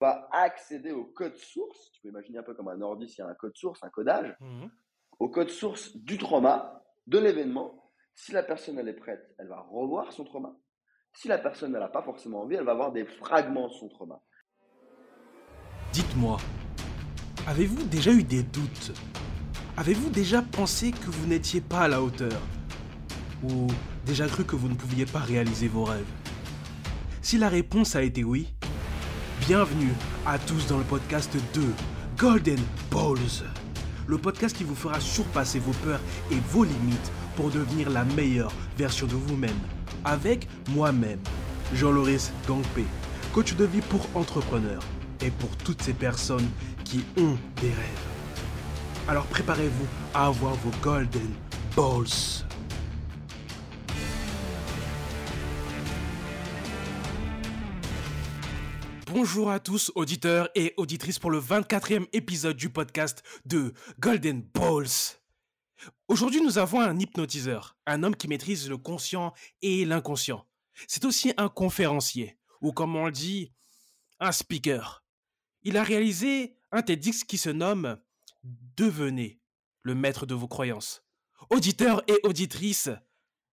va accéder au code source. Tu peux imaginer un peu comme un ordi, s'il y a un code source, un codage, Mmh au code source du trauma, de l'événement. Si la personne elle est prête, elle va revoir son trauma. Si la personne n'a pas forcément envie, elle va avoir des fragments de son trauma. Dites-moi, avez-vous déjà eu des doutes? Avez-vous déjà pensé que vous n'étiez pas à la hauteur? Ou déjà cru que vous ne pouviez pas réaliser vos rêves? Si la réponse a été oui, bienvenue à tous dans le podcast de Golden Balls. Le podcast qui vous fera surpasser vos peurs et vos limites pour devenir la meilleure version de vous-même. Avec moi-même, Jean-Loris Gangpé, coach de vie pour entrepreneurs et pour toutes ces personnes qui ont des rêves. Alors préparez-vous à avoir vos Golden Balls. Bonjour à tous, auditeurs et auditrices, pour le 24e épisode du podcast de Golden Balls. Aujourd'hui, nous avons un hypnotiseur, un homme qui maîtrise le conscient et l'inconscient. C'est aussi un conférencier, ou comme on le dit, un speaker. Il a réalisé un TEDx qui se nomme Devenez le maître de vos croyances. Auditeurs et auditrices,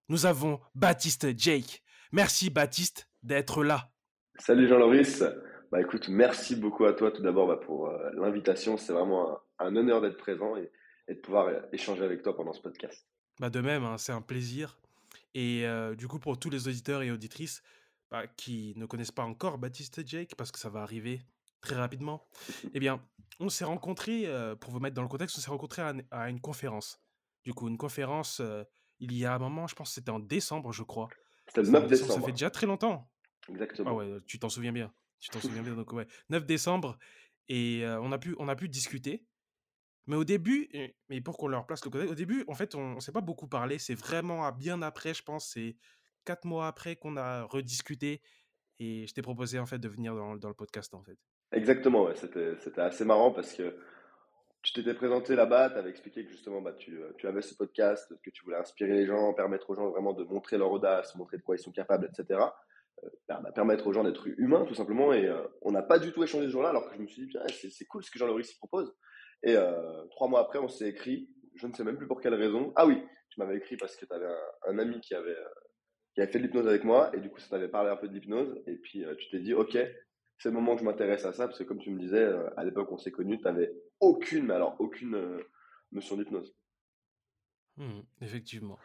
nous avons Baptiste Jake. Merci Baptiste d'être là. Salut Jean-Loris. Bah écoute, merci beaucoup à toi tout d'abord bah, pour euh, l'invitation. C'est vraiment un, un honneur d'être présent et, et, de pouvoir euh, échanger avec toi pendant ce podcast. Bah de même, hein, c'est un plaisir. Et euh, du coup, pour tous les auditeurs et auditrices bah, qui ne connaissent pas encore Baptiste Jake, parce que ça va arriver très rapidement, eh bien, on s'est rencontrés, euh, pour vous mettre dans le contexte, on s'est rencontrés à, à, une conférence. Du coup, une conférence, il y a un moment, je pense que c'était en décembre, je crois. C'était le 9 décembre. Ça fait déjà très longtemps. Exactement. Ah ouais, tu t'en souviens bien. Tu t'en souviens bien. Donc, ouais, 9 décembre. Et on, a pu, on a pu discuter. Mais au début, mais pour qu'on leur place le contexte, au début, en fait, on ne s'est pas beaucoup parlé. C'est vraiment bien après, je pense, c'est quatre mois après qu'on a rediscuté. Et je t'ai proposé, en fait, de venir dans, dans, le podcast, en fait. Exactement. C'était assez marrant parce que tu t'étais présenté là-bas, tu avais expliqué que justement, bah, tu, tu, avais ce podcast, que tu voulais inspirer les gens, permettre aux gens vraiment de montrer leur audace, montrer de quoi ils sont capables, etc. Euh, bah, permettre aux gens d'être humains, tout simplement. Et euh, on n'a pas du tout échangé ce jour-là, alors que je me suis dit, c'est cool ce que Jean-Loris propose. Et euh, trois mois après, on s'est écrit, je ne sais même plus pour quelle raison. Ah oui, tu m'avais écrit parce que tu avais un, ami qui avait, qui avait fait de l'hypnose avec moi, et du coup, ça t'avait parlé un peu de l'hypnose, et puis tu t'es dit, ok, c'est le moment que je m'intéresse à ça, parce que comme tu me disais, à l'époque on s'est connus, tu n'avais aucune, mais alors aucune notion d'hypnose. Mmh, effectivement.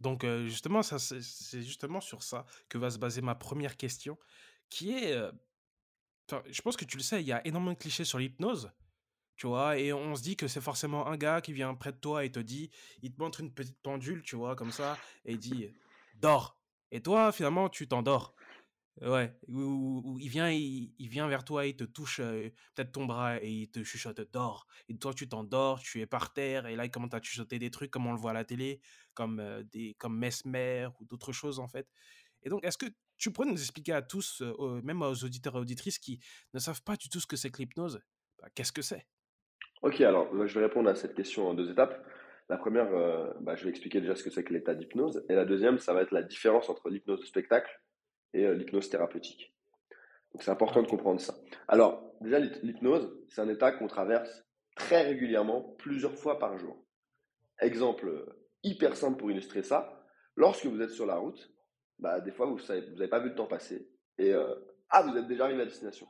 Donc justement, c'est justement sur ça que va se baser ma première question, qui est, je pense que tu le sais, il y a énormément de clichés sur l'hypnose, tu vois, et on se dit que c'est forcément un gars qui vient près de toi et te dit, il te montre une petite pendule, tu vois, comme ça, et dit, dors. Et toi, finalement, tu t'endors. Ouais, ou, il vient, il, vient vers toi, il te touche peut-être ton bras et il te chuchote dors. Et toi, tu t'endors, tu es par terre et là, il commence à chuchoter des trucs comme on le voit à la télé, comme des comme Mesmer ou d'autres choses en fait. Et donc, est-ce que tu pourrais nous expliquer à tous, euh, même aux auditeurs et auditrices qui ne savent pas du tout ce que c'est que l'hypnose, bah, qu'est-ce que c'est? Ok, alors je vais répondre à cette question en deux étapes. La première, bah, je vais expliquer déjà ce que c'est que l'état d'hypnose. Et la deuxième, ça va être la différence entre l'hypnose de spectacle et euh, l'hypnose thérapeutique. Donc c'est important de comprendre ça. Alors, déjà, l'hypnose, c'est un état qu'on traverse très régulièrement, plusieurs fois par jour. Exemple hyper simple pour illustrer ça, lorsque vous êtes sur la route, bah, des fois, vous n'avez pas vu le temps passer, et euh, ah, vous êtes déjà arrivé à destination.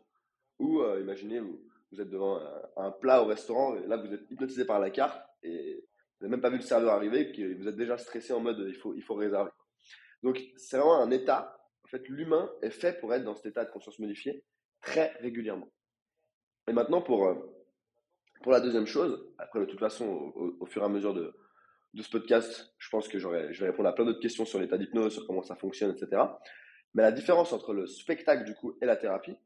Ou euh, imaginez, vous, êtes devant un, plat au restaurant, et là, vous êtes hypnotisé par la carte, et vous n'avez même pas vu le serveur arriver, et vous êtes déjà stressé en mode il faut, il faut réserver. Donc, c'est vraiment un état en fait, l'humain est fait pour être dans cet état de conscience modifiée très régulièrement. Et maintenant, pour, euh, pour la deuxième chose, après, de toute façon, au fur et à mesure de, de ce podcast, je pense que je vais répondre à plein d'autres questions sur l'état d'hypnose, sur comment ça fonctionne, etc. Mais la différence entre le spectacle, du coup, et la thérapie,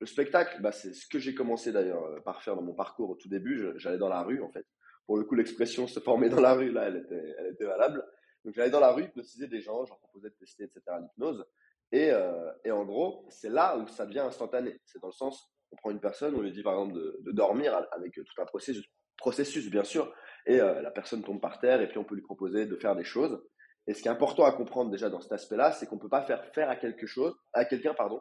le spectacle, bah, c'est ce que j'ai commencé d'ailleurs euh, par faire dans mon parcours au tout début. J'allais dans la rue, en fait. Pour le coup, l'expression se former dans la rue, là, elle était, elle était valable. Donc, j'allais dans la rue, hypnotiser des gens, je leur proposais de tester, etc., l'hypnose. Et, euh, et, en gros, c'est là où ça devient instantané. C'est dans le sens, on prend une personne, on lui dit par exemple de, de dormir avec tout un processus, processus bien sûr, et euh, la personne tombe par terre et puis on peut lui proposer de faire des choses. Et ce qui est important à comprendre déjà dans cet aspect-là, c'est qu'on peut pas faire faire à quelque chose, à quelqu'un pardon,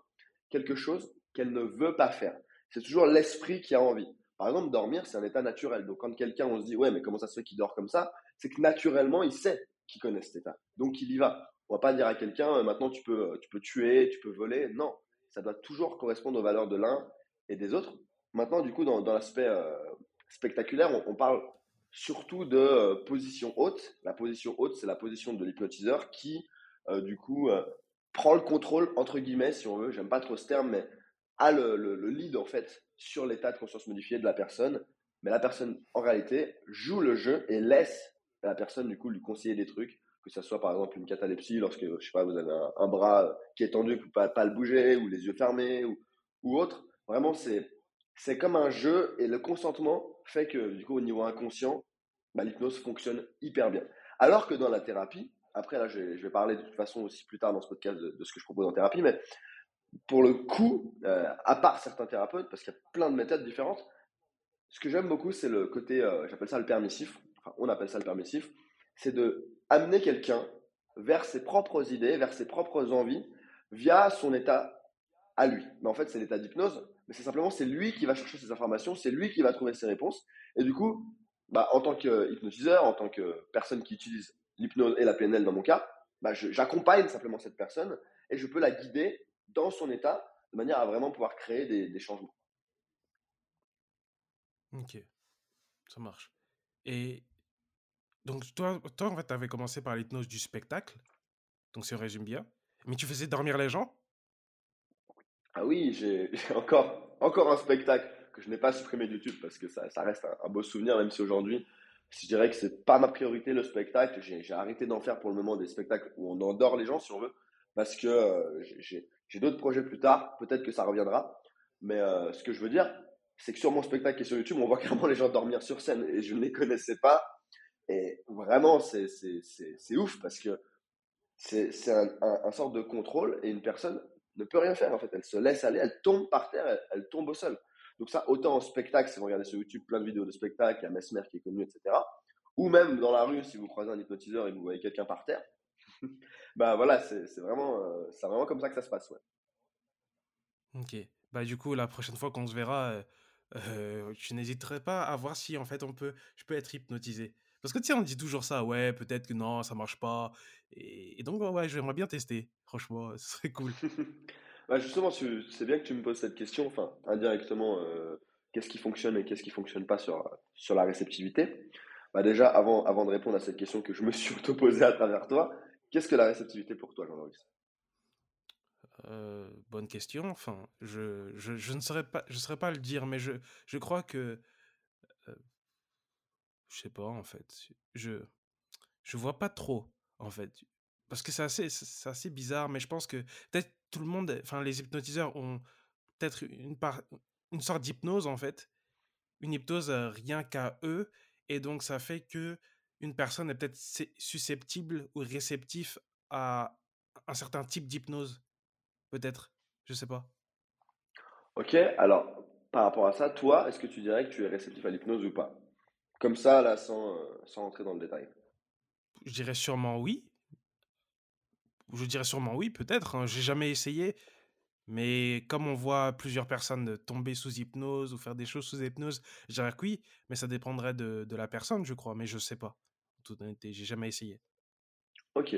quelque chose qu'elle ne veut pas faire. c'est toujours l'esprit qui a envie. Par exemple, dormir, c'est un état naturel. Donc, quand quelqu'un, on se dit, ouais, mais comment ça se fait qu'il dort comme ça? C'est que naturellement, il sait qu'il connaît cet état. Donc, il y va. On va pas dire à quelqu'un, euh, maintenant, tu peux, tu peux tuer, tu peux voler. Non, ça doit toujours correspondre aux valeurs de l'un et des autres. Maintenant, du coup, dans, l'aspect euh, spectaculaire, on, parle surtout de euh, position haute. La position haute, c'est la position de l'hypnotiseur qui, du coup, prend le contrôle, entre guillemets, si on veut. J'aime pas trop ce terme, mais a le, le lead, en fait, sur l'état de conscience modifié de la personne, mais la personne, en réalité, joue le jeu et laisse la personne, du coup, lui conseiller des trucs, que ce soit par exemple une catalepsie, lorsque, je sais pas, vous avez un, bras qui est tendu, vous ne pouvez pas le bouger, ou les yeux fermés, ou, ou autre. Vraiment, c'est, c'est comme un jeu et le consentement fait que, du coup, au niveau inconscient, bah, l'hypnose fonctionne hyper bien. Alors que dans la thérapie, après, là, je vais, parler de toute façon aussi plus tard dans ce podcast de, ce que je propose en thérapie, mais pour le coup, euh, à part certains thérapeutes, parce qu'il y a plein de méthodes différentes, ce que j'aime beaucoup, c'est le côté, euh, j'appelle ça le permissif, enfin, on appelle ça le permissif, c'est de amener quelqu'un vers ses propres idées, vers ses propres envies, via son état à lui. Mais en fait, c'est l'état d'hypnose, mais c'est simplement, c'est lui qui va chercher ses informations, c'est lui qui va trouver ses réponses. Et du coup, bah, en tant qu'hypnotiseur, en tant que personne qui utilise l'hypnose et la PNL dans mon cas, bah, j'accompagne simplement cette personne et je peux la guider dans son état, de manière à vraiment pouvoir créer des, changements. Ok, ça marche. Et donc, toi, toi en fait, tu avais commencé par l'hypnose du spectacle, donc si on résume bien, mais tu faisais dormir les gens? Ah oui, j'ai encore, encore un spectacle que je n'ai pas supprimé de YouTube parce que ça, ça reste un, beau souvenir, même si aujourd'hui, je dirais que c'est pas ma priorité le spectacle. J'ai arrêté d'en faire pour le moment des spectacles où on endort les gens, si on veut, parce que euh, j'ai d'autres projets plus tard, peut-être que ça reviendra. Mais euh, ce que je veux dire, c'est que sur mon spectacle qui est sur YouTube, on voit clairement les gens dormir sur scène et je ne les connaissais pas. Et vraiment, c'est ouf parce que c'est un, un, sorte de contrôle et une personne ne peut rien faire en fait. Elle se laisse aller, elle tombe par terre, elle, tombe au sol. Donc ça, autant en spectacle, si vous regardez sur YouTube plein de vidéos de spectacle, il y a Mesmer qui est connu, etc. Ou même dans la rue, si vous croisez un hypnotiseur et vous voyez quelqu'un par terre, bah voilà, c'est vraiment, euh, vraiment comme ça que ça se passe, ouais. Ok. Bah du coup, la prochaine fois qu'on se verra, euh, euh, je n'hésiterai pas à voir si en fait on peut, je peux être hypnotisé. Parce que tu sais, on dit toujours ça, ouais, peut-être que non, ça marche pas. Et, donc, ouais, j'aimerais bien tester. Franchement, ce serait cool. bah justement, c'est bien que tu me poses cette question, enfin, indirectement, qu'est-ce qui fonctionne et qu'est-ce qui fonctionne pas sur, sur la réceptivité. Bah déjà, avant, avant de répondre à cette question que je me suis auto-posée à travers toi, Qu'est-ce que la réceptivité pour toi, Jean-Maurice? Euh, bonne question. Enfin, je, je, je, ne saurais pas, je saurais pas le dire, mais je, je crois que, euh, je sais pas en fait. Je, je vois pas trop en fait, parce que c'est assez, c'est assez bizarre. Mais je pense que peut-être tout le monde, enfin les hypnotiseurs ont peut-être une une sorte d'hypnose en fait, une hypnose rien qu'à eux, et donc ça fait que une personne est peut-être susceptible ou réceptif à un certain type d'hypnose Peut-être, je sais pas. Ok, alors par rapport à ça, toi, est-ce que tu dirais que tu es réceptif à l'hypnose ou pas? Comme ça, là, sans, euh, sans entrer dans le détail. Je dirais sûrement oui. Je dirais sûrement oui, peut-être. Hein. J'ai jamais essayé. Mais comme on voit plusieurs personnes tomber sous hypnose ou faire des choses sous hypnose, je dirais que oui, mais ça dépendrait de, la personne, je crois, mais je sais pas toute honnêteté. J'ai jamais essayé. Ok.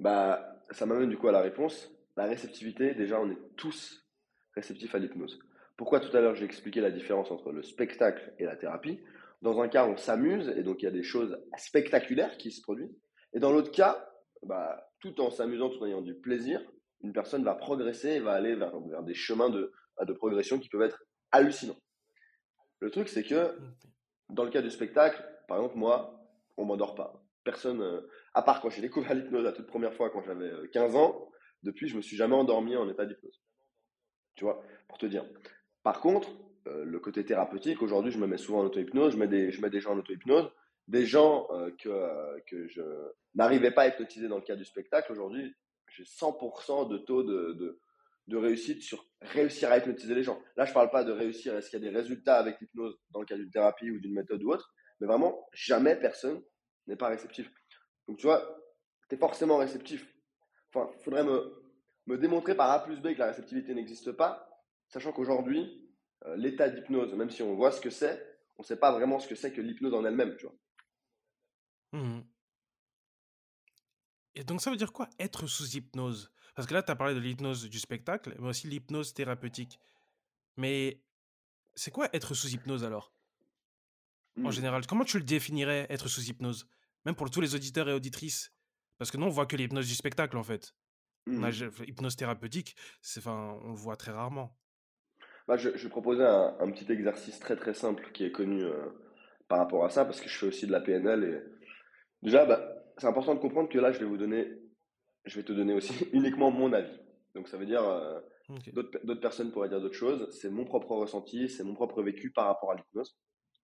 Bah, ça m'amène du coup à la réponse. La réceptivité, déjà, on est tous réceptifs à l'hypnose. Pourquoi tout à l'heure j'ai expliqué la différence entre le spectacle et la thérapie? Dans un cas, on s'amuse et donc il y a des choses spectaculaires qui se produisent. Et dans l'autre cas, bah, tout en s'amusant, tout en ayant du plaisir, une personne va progresser et va aller vers, vers des chemins de, bah, de progression qui peuvent être hallucinants. Le truc, c'est que dans le cas du spectacle, par exemple, moi, on m'endort pas. Personne, euh, à part quand j'ai découvert l'hypnose la toute première fois quand j'avais 15 euh, ans, depuis, je me suis jamais endormi en état d'hypnose. Tu vois, pour te dire. Par contre, euh, le côté thérapeutique, aujourd'hui, je me mets souvent en auto-hypnose, je mets des, je mets des gens en auto-hypnose, des gens que, que je n'arrivais pas à hypnotiser dans le cadre du spectacle. Aujourd'hui, j'ai 100% de taux de, de, réussite sur réussir à hypnotiser les gens. Là, je parle pas de réussir, est-ce qu'il y a des résultats avec l'hypnose dans le cadre d'une thérapie ou d'une méthode ou autre, mais vraiment, jamais personne n'est pas réceptif. Donc, tu vois, tu es forcément réceptif. Enfin, il faudrait me, me démontrer par A plus B que la réceptivité n'existe pas, sachant qu'aujourd'hui, euh, l'état d'hypnose, même si on voit ce que c'est, on ne sait pas vraiment ce que c'est que l'hypnose en elle-même, tu vois. Mmh Et donc, ça veut dire quoi être sous hypnose? Parce que là, tu as parlé de l'hypnose du spectacle, mais aussi l'hypnose thérapeutique. Mais c'est quoi être sous hypnose alors? En Hmm. général, comment tu le définirais être sous hypnose? Même pour tous les auditeurs et auditrices. Parce que nous, on voit que l'hypnose du spectacle en fait. On a ja- hypnose thérapeutique, c'est enfin, on le voit très rarement. Bah, je, je vais proposer un, un petit exercice très très simple qui est connu euh, par rapport à ça, parce que je fais aussi de la PNL. Et... Déjà, bah, c'est important de comprendre que là, je vais vous donner, je vais te donner aussi uniquement mon avis. Donc ça veut dire, euh, d'autres personnes pourraient dire d'autres choses. C'est mon propre ressenti, c'est mon propre vécu par rapport à l'hypnose.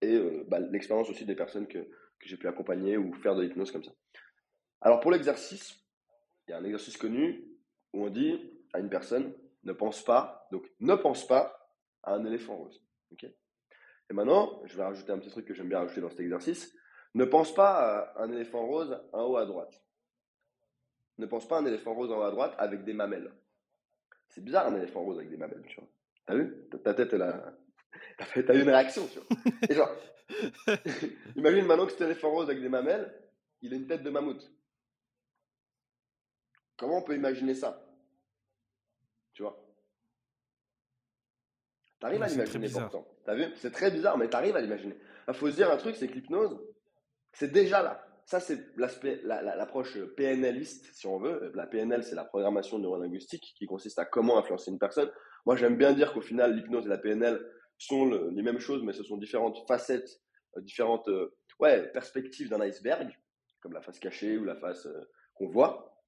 Et euh, bah, l'expérience aussi des personnes que, que j'ai pu accompagner ou faire de l'hypnose comme ça. Alors pour l'exercice, il y a un exercice connu où on dit à une personne, ne pense pas, donc ne pense pas à un éléphant rose. ok? Et maintenant, je vais rajouter un petit truc que j'aime bien rajouter dans cet exercice. Ne pense pas à un éléphant rose en haut à droite. Ne pense pas à un éléphant rose en haut à droite avec des mamelles. C'est bizarre un éléphant rose avec des mamelles, tu vois. T'as vu? Ta- tête, elle a... T'as eu une réaction, tu vois. Imagine maintenant que cet éléphant rose avec des mamelles, il a une tête de mammouth. Comment on peut imaginer ça? Tu vois? T'arrives à l'imaginer bizarre. pourtant. T'as vu? C'est très bizarre, mais t'arrives à l'imaginer. Il faut se dire un truc, c'est que l'hypnose, c'est déjà là. Ça, c'est l'aspect, la- la- l'approche PNListe, si on veut. La PNL, c'est la programmation neurolinguistique qui consiste à comment influencer une personne. Moi, j'aime bien dire qu'au final, l'hypnose et la PNL sont le- les mêmes choses, mais ce sont différentes facettes, euh, différentes euh, ouais, perspectives d'un iceberg, comme la face cachée ou la face euh, qu'on voit,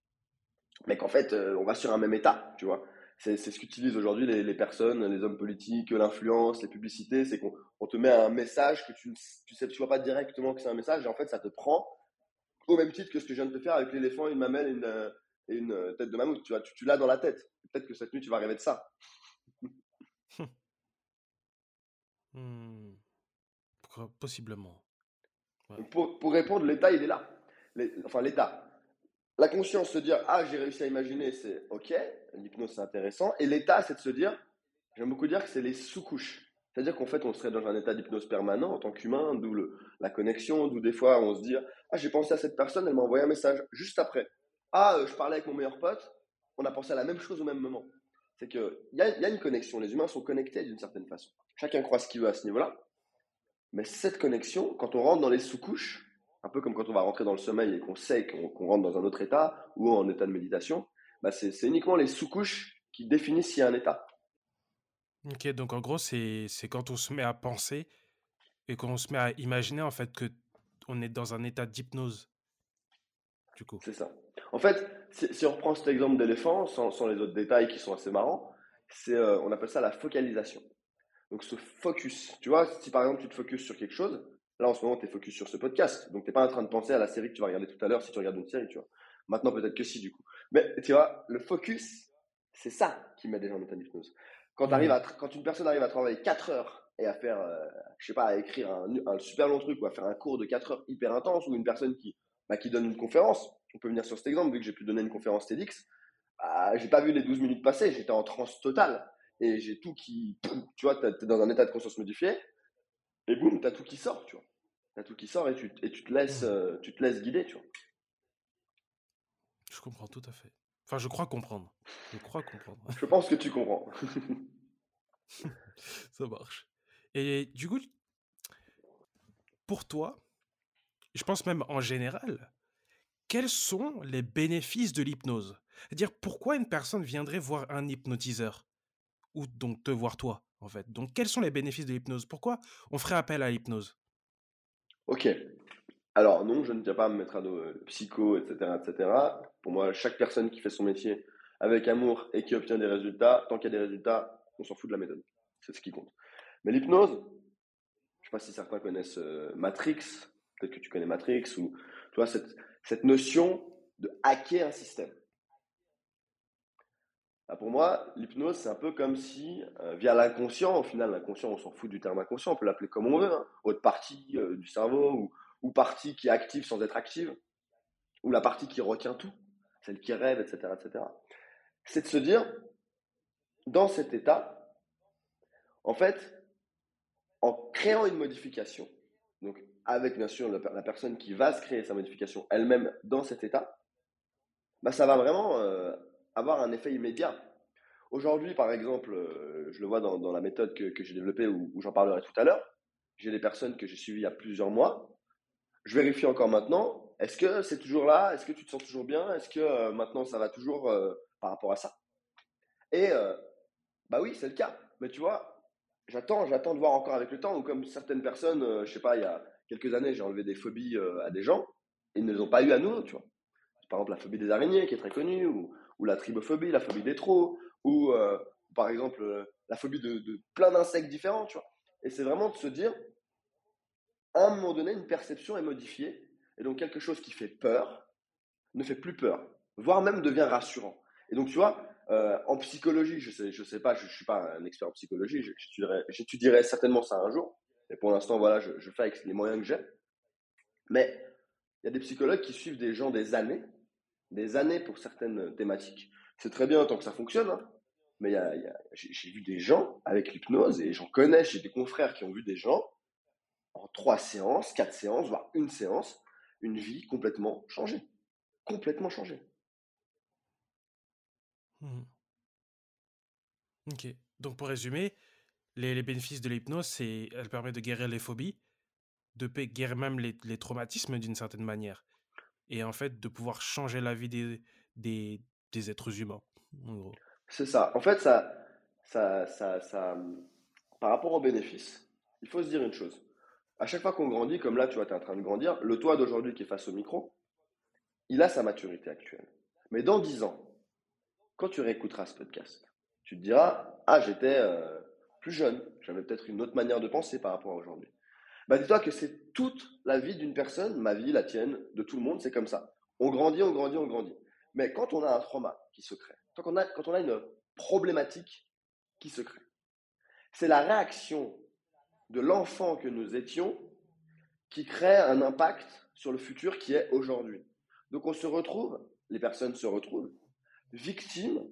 mais qu'en fait, euh, on va sur un même état, tu vois. C'est ce qu'utilisent aujourd'hui les, les personnes, les hommes politiques, l'influence, les publicités, c'est qu'on on te met un message que tu ne tu sais, tu vois pas directement que c'est un message, et en fait, ça te prend au même titre que ce que je viens de te faire avec l'éléphant, une mamelle et une, euh, et une euh, tête de mammouth, tu vois, tu, tu l'as dans la tête. Peut-être que cette nuit, tu vas rêver de ça. Hmm. Possiblement. Ouais. Pour, pour répondre, l'état, il est là. Les- enfin, l'état. La conscience, se dire, ah, j'ai réussi à imaginer, c'est OK, l'hypnose, c'est intéressant. Et l'état, c'est de se dire, j'aime beaucoup dire que c'est les sous-couches. C'est-à-dire qu'en fait, on serait dans un état d'hypnose permanent en tant qu'humain, d'où la connexion, d'où des fois, on se dit, ah, j'ai pensé à cette personne, elle m'a envoyé un message juste après. Ah, euh, je parlais avec mon meilleur pote, on a pensé à la même chose au même moment. C'est qu'il y a, y a une connexion, les humains sont connectés d'une certaine façon. Chacun croit ce qu'il veut à ce niveau-là. Mais cette connexion, quand on rentre dans les sous-couches, un peu comme quand on va rentrer dans le sommeil et qu'on sait qu'on rentre dans un autre état ou en état de méditation, bah c'est uniquement les sous-couches qui définissent s'il y a un état. Ok, donc en gros, c'est c'est quand on se met à penser et qu'on se met à imaginer en fait que on est dans un état d'hypnose, du coup. C'est ça. En fait, si, si on reprend cet exemple d'éléphant, sans, sans les autres détails qui sont assez marrants, c'est, euh, on appelle ça la focalisation. Donc ce focus, tu vois, si par exemple tu te focuses sur quelque chose, là en ce moment tu es focus sur ce podcast, donc tu n'es pas en train de penser à la série que tu vas regarder tout à l'heure si tu regardes une série, tu vois. Maintenant peut-être que si du coup. Mais tu vois, le focus, c'est ça qui met des gens en état d'hypnose. Quand, à tra- quand une personne arrive à travailler 4 heures et à faire, euh, je sais pas, à écrire un, un super long truc ou à faire un cours de 4 heures hyper intense, ou une personne qui, bah, qui donne une conférence, on peut venir sur cet exemple, vu que j'ai pu donner une conférence TEDx, bah, j'ai pas vu les 12 minutes passer, j'étais en transe totale et j'ai tout qui, tu vois, t'es dans un état de conscience modifié, et boum, t'as tout qui sort, tu vois. T'as tout qui sort et tu, et tu te laisses, Mhm. euh, tu te laisses guider, tu vois. Je comprends tout à fait. Enfin, je crois comprendre. Je crois comprendre. Je pense que tu comprends. Ça marche. Et du coup, pour toi, je pense même en général, quels sont les bénéfices de l'hypnose? C'est-à-dire, pourquoi une personne viendrait voir un hypnotiseur? Ou donc te voir toi, en fait. Donc, quels sont les bénéfices de l'hypnose? Pourquoi on ferait appel à l'hypnose? Ok. Alors, non, je ne tiens pas à me mettre à dos euh, psycho, etc., etc. Pour moi, chaque personne qui fait son métier avec amour et qui obtient des résultats, tant qu'il y a des résultats, on s'en fout de la méthode. C'est ce qui compte. Mais l'hypnose, je ne sais pas si certains connaissent euh, Matrix, peut-être que tu connais Matrix, ou tu cette, cette notion de hacker un système. Bah, pour moi, l'hypnose, c'est un peu comme si, euh, via l'inconscient, au final, l'inconscient, on s'en fout du terme inconscient, on peut l'appeler comme on veut, hein, autre partie euh, du cerveau, ou, ou partie qui est active sans être active, ou la partie qui retient tout, celle qui rêve, etc., etc. C'est de se dire, dans cet état, en fait, en créant une modification, donc avec bien sûr la personne qui va se créer sa modification elle-même dans cet état, bah, ça va vraiment euh, avoir un effet immédiat. Aujourd'hui, par exemple, euh, je le vois dans, la méthode que, j'ai développée où, j'en parlerai tout à l'heure, j'ai des personnes que j'ai suivies il y a plusieurs mois. Je vérifie encore maintenant, est-ce que c'est toujours là? Est-ce que tu te sens toujours bien? Est-ce que euh, maintenant ça va toujours par rapport à ça? Et bah oui, c'est le cas. Mais tu vois, j'attends, j'attends de voir encore avec le temps. Ou comme certaines personnes, je sais pas, il y a quelques années, j'ai enlevé des phobies à des gens, ils ne les ont pas eu à nous, tu vois par exemple la phobie des araignées qui est très connue, ou, la tribophobie, la phobie des trous, ou euh, par exemple euh, la phobie de, plein d'insectes différents, tu vois. Et c'est vraiment de se dire, à un moment donné, une perception est modifiée, et donc quelque chose qui fait peur ne fait plus peur, voire même devient rassurant. Et donc, tu vois, euh, en psychologie, je sais, je sais pas, je, ne suis pas un expert en psychologie, j'étudierai certainement ça un jour. Et pour l'instant, voilà, je, je, fais avec les moyens que j'ai. Mais il y a des psychologues qui suivent des gens des années des années pour certaines thématiques. C'est très bien tant que ça fonctionne, hein. mais j'ai vu des gens avec l'hypnose et j'en connais, j'ai des confrères qui ont vu des gens en trois séances, quatre séances, voire une séance, une vie complètement changée. Complètement changée. Mmh. Ok. Donc pour résumer, les, bénéfices de l'hypnose, c'est elle permet de guérir les phobies, de guérir même les traumatismes d'une certaine manière et en fait de pouvoir changer la vie des, des, des êtres humains, C'est ça. En fait, ça, ça, ça, ça, par rapport aux bénéfices, il faut se dire une chose. À chaque fois qu'on grandit, comme là, tu es en train de grandir, le toi d'aujourd'hui qui est face au micro, il a sa maturité actuelle. Mais dans dix ans, quand tu réécouteras ce podcast, tu te diras Ah, j'étais euh, plus jeune, j'avais peut-être une autre manière de penser par rapport à aujourd'hui. Bah, dis-toi que c'est toute la vie d'une personne, ma vie, la tienne, de tout le monde, c'est comme ça. On grandit, on grandit, on grandit. Mais quand on a un trauma qui se crée, quand on a, quand on a une problématique qui se crée, c'est la réaction de l'enfant que nous étions qui crée un impact sur le futur qui est aujourd'hui. Donc on se retrouve, les personnes se retrouvent victimes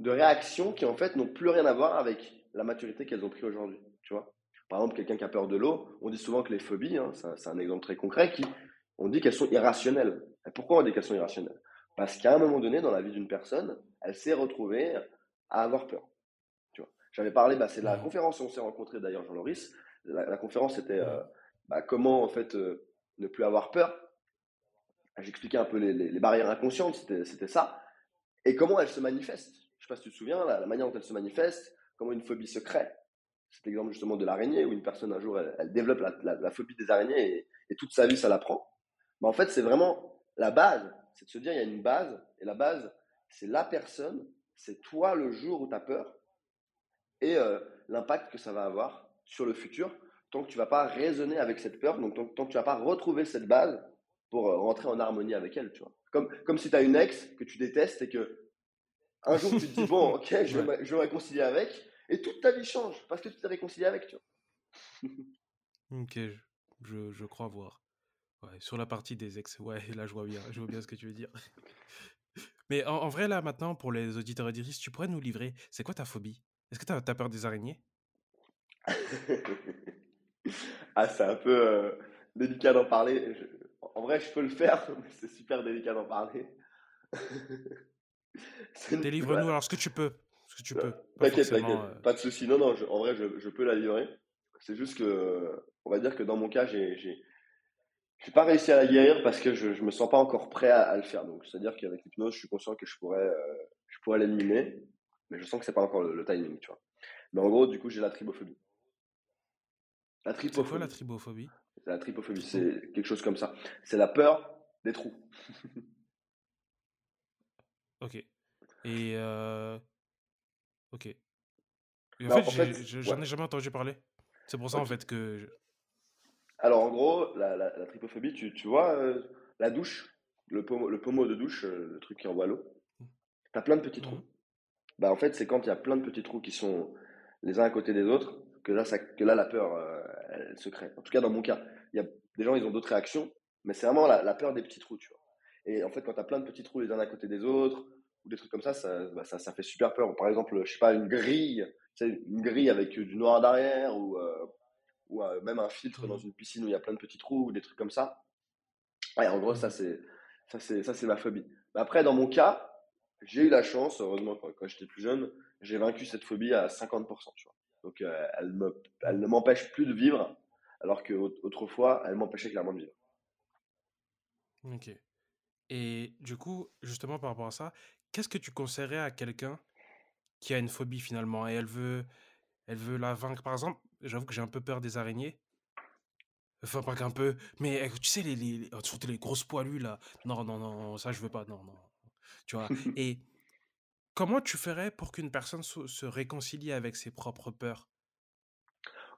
de réactions qui en fait n'ont plus rien à voir avec la maturité qu'elles ont pris aujourd'hui. Par exemple, quelqu'un qui a peur de l'eau, on dit souvent que les phobies, hein, c'est un exemple très concret, qui, on dit qu'elles sont irrationnelles. Et pourquoi on dit qu'elles sont irrationnelles? Parce qu'à un moment donné, dans la vie d'une personne, elle s'est retrouvée à avoir peur. Tu vois? J'avais parlé, bah, c'est de la conférence où on s'est rencontrés d'ailleurs, Jean-Loris. La, conférence, c'était euh, bah, comment en fait euh, ne plus avoir peur. J'expliquais un peu les, barrières inconscientes, c'était ça. Et comment elles se manifestent? Je ne sais pas si tu te souviens, la, la manière dont elles se manifestent, comment une phobie se crée cet exemple justement de l'araignée, où une personne un jour, elle, développe la, phobie des araignées et, toute sa vie, ça la prend. Mais en fait, c'est vraiment la base, c'est de se dire, il y a une base, et la base, c'est la personne, c'est toi le jour où tu as peur, et euh, l'impact que ça va avoir sur le futur, tant que tu vas pas raisonner avec cette peur, donc tant, que tu vas pas retrouver cette base pour euh, rentrer en harmonie avec elle, tu vois. Comme, comme si tu as une ex que tu détestes et que un jour tu te dis, bon, ok, je vais, je vais me réconcilier avec, et toute ta vie change parce que tu t'es réconcilié avec, tu vois. ok, je, je, crois voir. Ouais, sur la partie des ex, ouais, là je vois bien, je vois bien ce que tu veux dire. Mais en, vrai, là maintenant, pour les auditeurs et auditrices, tu pourrais nous livrer, c'est quoi ta phobie? Est-ce que tu as, peur des araignées? Ah, c'est un peu euh, délicat d'en parler. en vrai, je peux le faire, mais c'est super délicat d'en parler. Délivre-nous alors ce que tu peux que tu peux. T'inquiète, t'inquiète, euh, pas de souci. Non, non, en vrai, je, peux la livrer. C'est juste que, on va dire que dans mon cas, j'ai, j'ai, pas réussi à la guérir parce que je, je me sens pas encore prêt à, le faire. Donc, c'est-à-dire qu'avec l'hypnose, je suis conscient que je pourrais, euh, je pourrais l'éliminer, mais je sens que c'est pas encore le, timing, tu vois. Mais en gros, du coup, j'ai la tribophobie. La. C'est quoi la tribophobie? La tribophobie, c'est quelque chose comme ça. C'est la peur des trous. ok. Et euh, Ok. en fait, j'en ai, jamais entendu parler. C'est pour ça, en fait, que. Alors, en gros, la, la, tripophobie, tu, tu vois, euh, la douche, le, pommeau, le pommeau de douche, euh, le truc qui envoie l'eau, mmh. tu as plein de petits trous. Mmh. Bah, en fait, c'est quand il y a plein de petits trous qui sont les uns à côté des autres que là, ça, que là la peur, euh, elle se crée. En tout cas, dans mon cas, il y a des gens, ils ont d'autres réactions, mais c'est vraiment la, la, peur des petits trous, tu vois. Et en fait, quand tu as plein de petits trous les uns à côté des autres, des trucs comme ça, bah, ça, ça, fait super peur. Par exemple, je sais pas, une grille une grille avec du noir derrière ou, ou même un filtre dans Mmh. une piscine où il y a plein de petits trous ou des trucs comme ça. Ouais, en gros, ça Mmh. c'est ça c'est ça c'est ma phobie. Mais après, dans mon cas, j'ai eu la chance, heureusement quand, quand j'étais plus jeune, j'ai vaincu cette phobie à 50%, tu vois. Donc euh, elle me elle ne m'empêche plus de vivre, alors que aut- autrefois elle m'empêchait clairement de vivre. Ok. Et du coup, justement par rapport à ça, qu'est-ce que tu conseillerais à quelqu'un qui a une phobie finalement? Et elle veut, elle veut la vaincre? Par exemple, j'avoue que j'ai un peu peur des araignées. Enfin, pas qu'un peu, mais euh, tu sais, les, les, les- surtout les grosses poilues là. Non, non, non, ça je veux pas, non, non. Tu vois? Et comment tu ferais pour qu'une personne se, se réconcilie avec ses propres peurs?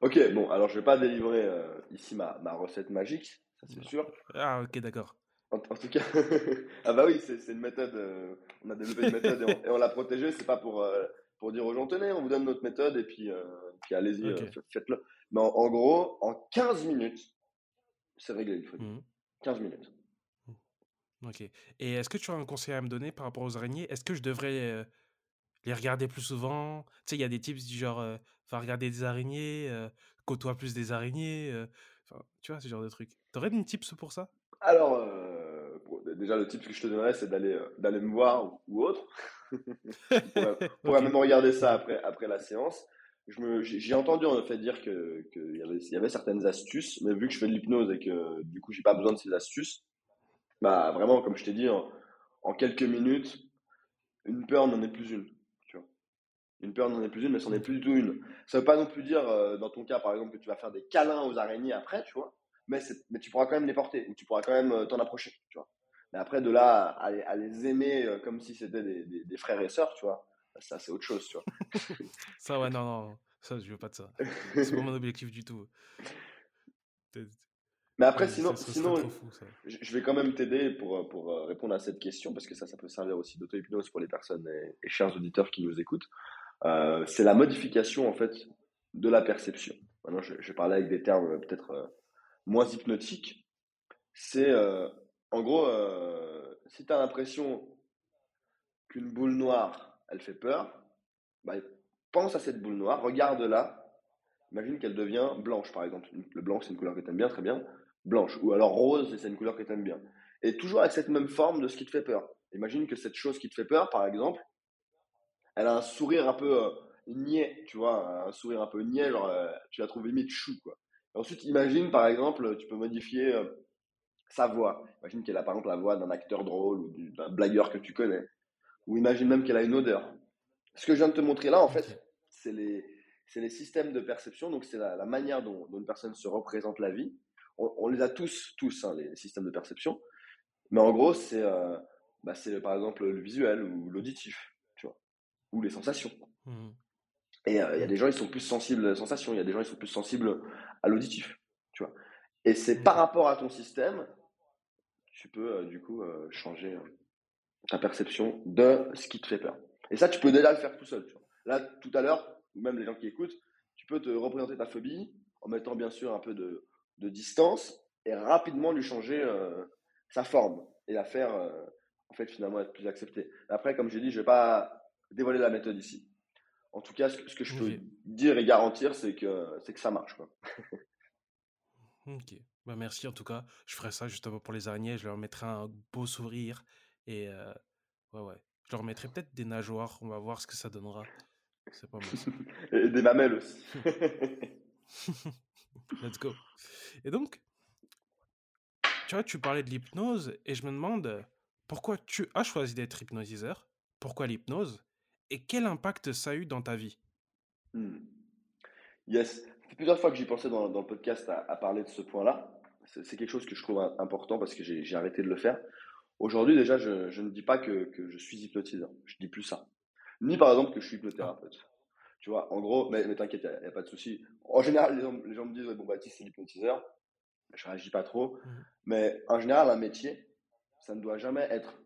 Ok, bon, alors je vais pas délivrer euh, ici ma, ma recette magique, ça c'est Non. sûr. Ah, ok, d'accord. En, en tout cas, ah bah oui, c'est une méthode, euh, on a développé une méthode et on, et on l'a protégée, c'est pas pour, euh, pour dire aux gens, tenez, on vous donne notre méthode et puis, euh, puis allez-y, faites-le. Mais en, en gros, en 15 minutes, c'est réglé phobie. Mhm. 15 minutes. Ok. Et est-ce que tu as un conseil à me donner par rapport aux araignées? Est-ce que je devrais euh, les regarder plus souvent? Tu sais, il y a des tips du genre, euh, va regarder des araignées, euh, côtoie plus des araignées, tu vois, ce genre de truc. T'aurais une tips pour ça? Alors, déjà, le tip que je te donnerais, c'est d'aller euh, d'aller me voir ou, ou autre. Tu pourrais, pourrais Ok. même regarder ça après, après la séance. J'ai entendu en fait dire que, que y avait, il y avait certaines astuces, mais vu que je fais de l'hypnose et que du coup j'ai pas besoin de ces astuces, bah vraiment, comme je t'ai dit, en, en quelques minutes, une peur n'en est plus une. Tu vois. Une peur n'en est plus une, mais c'en est Ok. plus du tout une. Ça veut pas non plus dire, euh, dans ton cas par exemple, que tu vas faire des câlins aux araignées après, tu vois, mais, mais tu pourras quand même les porter, ou tu pourras quand même euh, t'en approcher, tu vois. Mais après, de là à, les- à les aimer euh, comme si c'était des, des- des frères et sœurs, tu vois, ça c'est autre chose, tu vois. Ça, ouais, non, non, ça, je veux pas de ça. C'est pas mon objectif du tout. Mais après, sinon, Ça, sinon fou, je vais quand même t'aider pour, euh, pour euh, répondre à cette question, parce que ça, ça peut servir aussi d'auto-hypnose pour les personnes et, et chers auditeurs qui nous écoutent. Euh, c'est la modification, en fait, de la perception. Maintenant, je, je vais parler avec des termes peut-être euh, moins hypnotiques. C'est, euh, en gros, euh, si tu as l'impression qu'une boule noire, elle fait peur, bah, pense à cette boule noire, regarde-la, imagine qu'elle devient blanche, par exemple. Le blanc, c'est une couleur que tu aimes bien, très bien. Blanche. Ou alors rose, c'est une couleur que tu aimes bien. Et toujours avec cette même forme de ce qui te fait peur. Imagine que cette chose qui te fait peur, par exemple, elle a un sourire un peu euh, niais, tu vois, un sourire un peu niais, genre euh, tu la trouves limite chou, quoi. Ensuite, imagine, par exemple, tu peux modifier sa voix. Imagine qu'elle a par exemple la voix d'un acteur drôle ou du- d'un blagueur que tu connais. Ou imagine même qu'elle a une odeur. Ce que je viens de te montrer là, en fait, c'est les, c'est les systèmes de perception, donc c'est la, la manière dont, dont une personne se représente la vie. On, on les a tous, tous, hein, les systèmes de perception. Mais en gros, c'est euh, bah, c'est par exemple le visuel ou l'auditif, tu vois, ou les sensations. Mhm. Et euh, il y a des gens, ils sont plus sensibles aux sensations, il y a des gens, ils sont plus sensibles à l'auditif, tu vois. Et c'est par Ok. rapport à ton système, tu peux euh, du coup euh, changer euh, ta perception de ce qui te fait peur. Et ça, tu peux déjà le faire tout seul. Tu vois. Là, tout à l'heure, ou même les gens qui écoutent, tu peux te représenter ta phobie en mettant bien sûr un peu de, de distance et rapidement lui changer euh, sa forme et la faire euh, en fait finalement être plus acceptée. Après, comme j'ai dit, je vais pas dévoiler la méthode ici. En tout cas, ce que, ce que je peux dire et garantir, c'est que c'est que ça marche. Quoi. Ok. Bah, merci en tout cas. Je ferai ça justement pour les araignées. Je leur mettrai un beau sourire. Et euh, ouais, ouais. Je leur mettrai peut-être des nageoires. On va voir ce que ça donnera. C'est pas mal. Et des mamelles aussi. Let's go. Et donc, tu vois, tu parlais de l'hypnose et je me demande pourquoi tu as choisi d'être hypnotiseur, pourquoi l'hypnose? Et quel impact ça a eu dans ta vie? Hmm. Yes. Fait plusieurs fois que j'y pensais dans, dans le podcast à, à parler de ce point-là. C'est c'est quelque chose que je trouve important parce que j'ai arrêté de le faire. Aujourd'hui, déjà, je, je ne dis pas que, que je suis hypnotiseur. Je dis plus ça. Ni par exemple que je suis hypnothérapeute. Tu vois, en gros, mais, mais t'inquiète, il n'y a, pas de souci. En général, les gens, les gens me disent, ouais, bon, Baptiste, c'est l'hypnotiseur. Je réagis pas trop. mhm. Mais en général, un métier, ça ne doit jamais être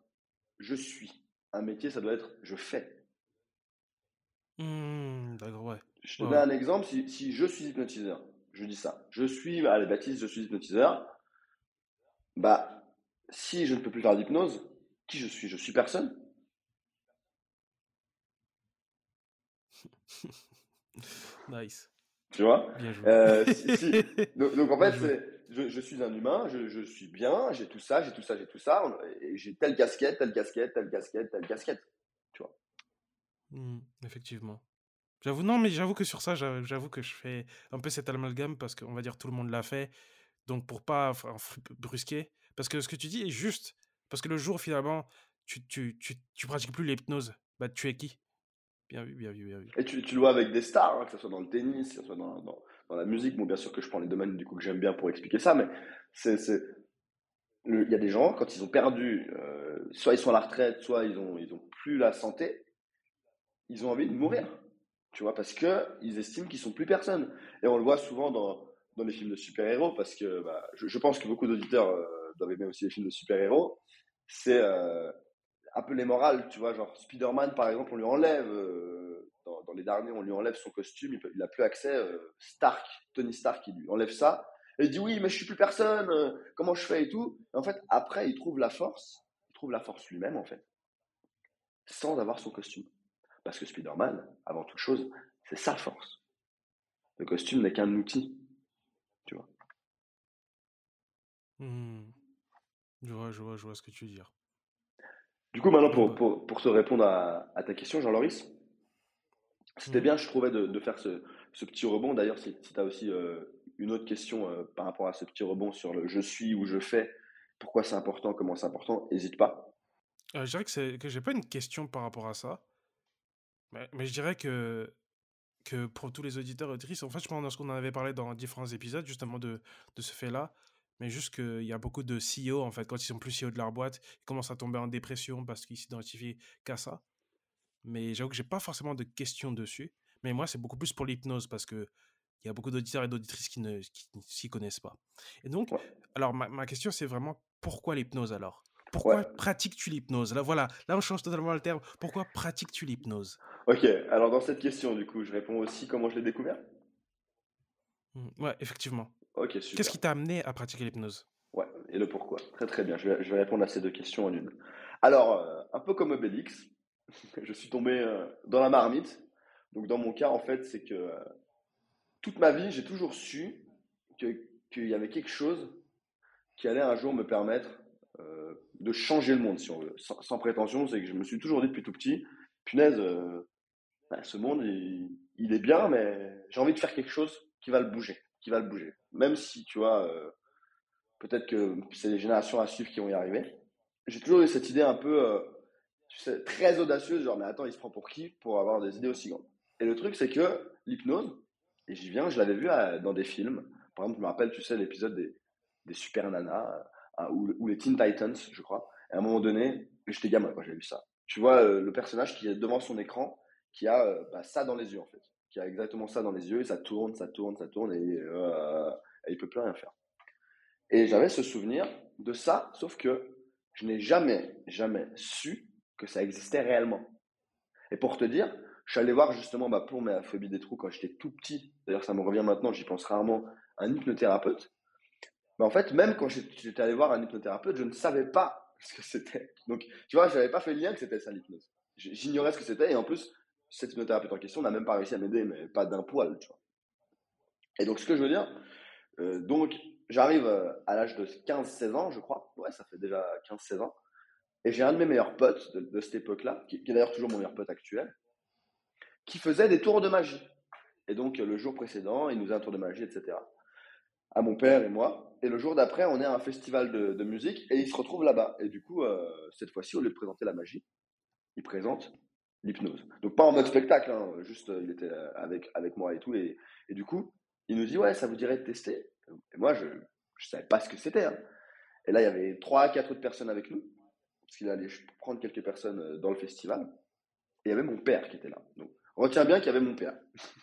je suis. Un métier, ça doit être je fais. Hmm, d'accord, ouais. Je te Ouais, donne ouais. un exemple. Si, si je suis hypnotiseur, je dis ça. Je suis, allez, Baptiste, je suis hypnotiseur. Bah, si je ne peux plus faire d'hypnose, qui je suis? Je suis personne. Nice. Tu vois? Bien joué. Euh, si- si. Donc, donc, en fait, c'est- je, je suis un humain, je, je suis bien, j'ai tout ça, j'ai tout ça, j'ai tout ça, et j'ai telle casquette, telle casquette, telle casquette, telle casquette. Hmm, effectivement. J'avoue, non, mais j'avoue que sur ça, j'a- j'avoue que je fais un peu cet amalgame parce qu'on va dire tout le monde l'a fait. Donc pour pas enfin, brusquer, parce que ce que tu dis est juste. Parce que le jour finalement, tu, tu, tu, tu pratiques plus l'hypnose, bah tu es qui? Bien vu, bien vu, bien vu. Et tu, tu le vois avec des stars, hein, que ce soit dans le tennis, que ce soit dans, dans, dans la musique. Bon, bien sûr que je prends les domaines du coup que j'aime bien pour expliquer ça, mais c'est, il y a des gens, quand ils ont perdu, euh, soit ils sont à la retraite, soit ils ont, ils ont plus la santé, ils ont envie de mourir. Tu vois, parce que ils estiment qu'ils sont plus personne. Et on le voit souvent dans, dans les films de super-héros, parce que bah, je, pense que beaucoup d'auditeurs euh, doivent aimer aussi les films de super-héros. C'est euh, un peu les morales, tu vois, genre Spider-Man par exemple, on lui enlève, euh, dans, les derniers, on lui enlève son costume, il, peut- il a plus accès, Stark, Tony Stark, il lui enlève ça, et il dit oui, mais je suis plus personne, comment je fais et tout. Et en fait, après, il trouve la force, il trouve la force lui-même en fait, sans avoir son costume. Parce que Spider-Man, avant toute chose, c'est sa force. Le costume n'est qu'un outil. Hmm. Je vois, je vois, je vois ce que tu veux dire. Du coup, maintenant, pour, pour, pour te répondre à, à ta question, Jean-Loris, c'était Mhm. bien, je trouvais, de, de faire ce, ce petit rebond. D'ailleurs, si, tu as aussi euh, une autre question euh, par rapport à ce petit rebond sur le je suis ou je fais, pourquoi c'est important, comment c'est important, n'hésite pas. Euh, je dirais que que j'ai pas une question par rapport à ça, mais, mais je dirais que que pour tous les auditeurs et auditrices, en fait, je pense qu'on en avait parlé dans différents épisodes justement de, de ce fait-là, mais juste qu'il y a beaucoup de CEO, en fait, quand ils sont plus CEO de leur boîte, ils commencent à tomber en dépression parce qu'ils s'identifient qu'à ça. Mais j'avoue que j'ai pas forcément de questions dessus, mais moi, c'est beaucoup plus pour l'hypnose parce que il y a beaucoup d'auditeurs et d'auditrices qui ne qui ne s'y connaissent pas. Et donc, alors ma, ma question, c'est vraiment pourquoi l'hypnose alors? Ouais. Pourquoi pratiques-tu l'hypnose? Là, voilà, là, on change totalement le terme. Pourquoi pratiques-tu l'hypnose? Ok, alors dans cette question, du coup, je réponds aussi comment je l'ai découvert? Hmm, Ouais, effectivement. Ok, Qu'est-ce super. qui t'a amené à pratiquer l'hypnose? Ouais, et le pourquoi. Très très bien, je vais, je vais répondre à ces deux questions en une. Alors, euh, un peu comme Obélix, je suis tombé euh, dans la marmite. Donc dans mon cas, en fait, c'est que euh, toute ma vie, j'ai toujours su que- qu'il y avait quelque chose qui allait un jour me permettre euh, de changer le monde, si on veut. Sans, prétention, c'est que je me suis toujours dit depuis tout petit, punaise, euh, bah, ce monde, il, il est bien, mais j'ai envie de faire quelque chose qui va le bouger, qui va le bouger. Même si, tu vois, euh, peut-être que c'est les générations à suivre qui vont y arriver. J'ai toujours eu cette idée un peu, très audacieuse, genre, mais attends, il se prend pour qui pour avoir des idées aussi grandes? Et le truc, c'est que l'hypnose, et j'y viens, je l'avais vu dans des films. Par exemple, je me rappelle, tu sais, l'épisode des, des Super Nanas, ou, ou les Teen Titans, je crois. Et à un moment donné, j'étais gamin quand j'ai vu ça. Tu vois euh, le personnage qui est devant son écran, qui a euh, bah, ça dans les yeux, en fait. Qui a exactement ça dans les yeux, et ça tourne, ça tourne, ça tourne, et, euh, et il peut plus rien faire. Et j'avais ce souvenir de ça, sauf que je n'ai jamais, jamais su que ça existait réellement. Et pour te dire, je suis allé voir justement bah, pour ma phobie des trous quand j'étais tout petit. D'ailleurs, ça me revient maintenant, j'y pense rarement, un hypnothérapeute. Mais en fait, même quand j'étais allé voir un hypnothérapeute, je ne savais pas ce que c'était. Donc, tu vois, je n'avais pas fait le lien que c'était ça l'hypnose. J'ignorais ce que c'était et en plus, cet hypnothérapeute en question n'a même pas réussi à m'aider, mais pas d'un poil, tu vois. Et donc, ce que je veux dire, euh, donc, j'arrive euh, à l'âge de 15-16 ans, je crois. Ouais, ça fait déjà 15-16 ans. Et j'ai un de mes meilleurs potes de, cette époque-là, qui, qui est d'ailleurs toujours mon meilleur pote actuel, qui faisait des tours de magie. Et donc, le jour précédent, il nous a un tour de magie, etc. À mon père et moi. Et le jour d'après, on est à un festival de, musique et il se retrouve là-bas. Et du coup, euh, cette fois-ci, au lieu de présenter la magie, il présente l'hypnose. Donc, pas en mode spectacle, hein, juste euh, il était euh, avec, avec moi et tout. Et, du coup, il nous dit Ouais, ça vous dirait de tester Et moi, je ne savais pas ce que c'était. hein. Et là, il y avait trois, quatre autres personnes avec nous, parce qu'il allait prendre quelques personnes dans le festival. Et il y avait mon père qui était là. Donc, retiens bien qu'il y avait mon père.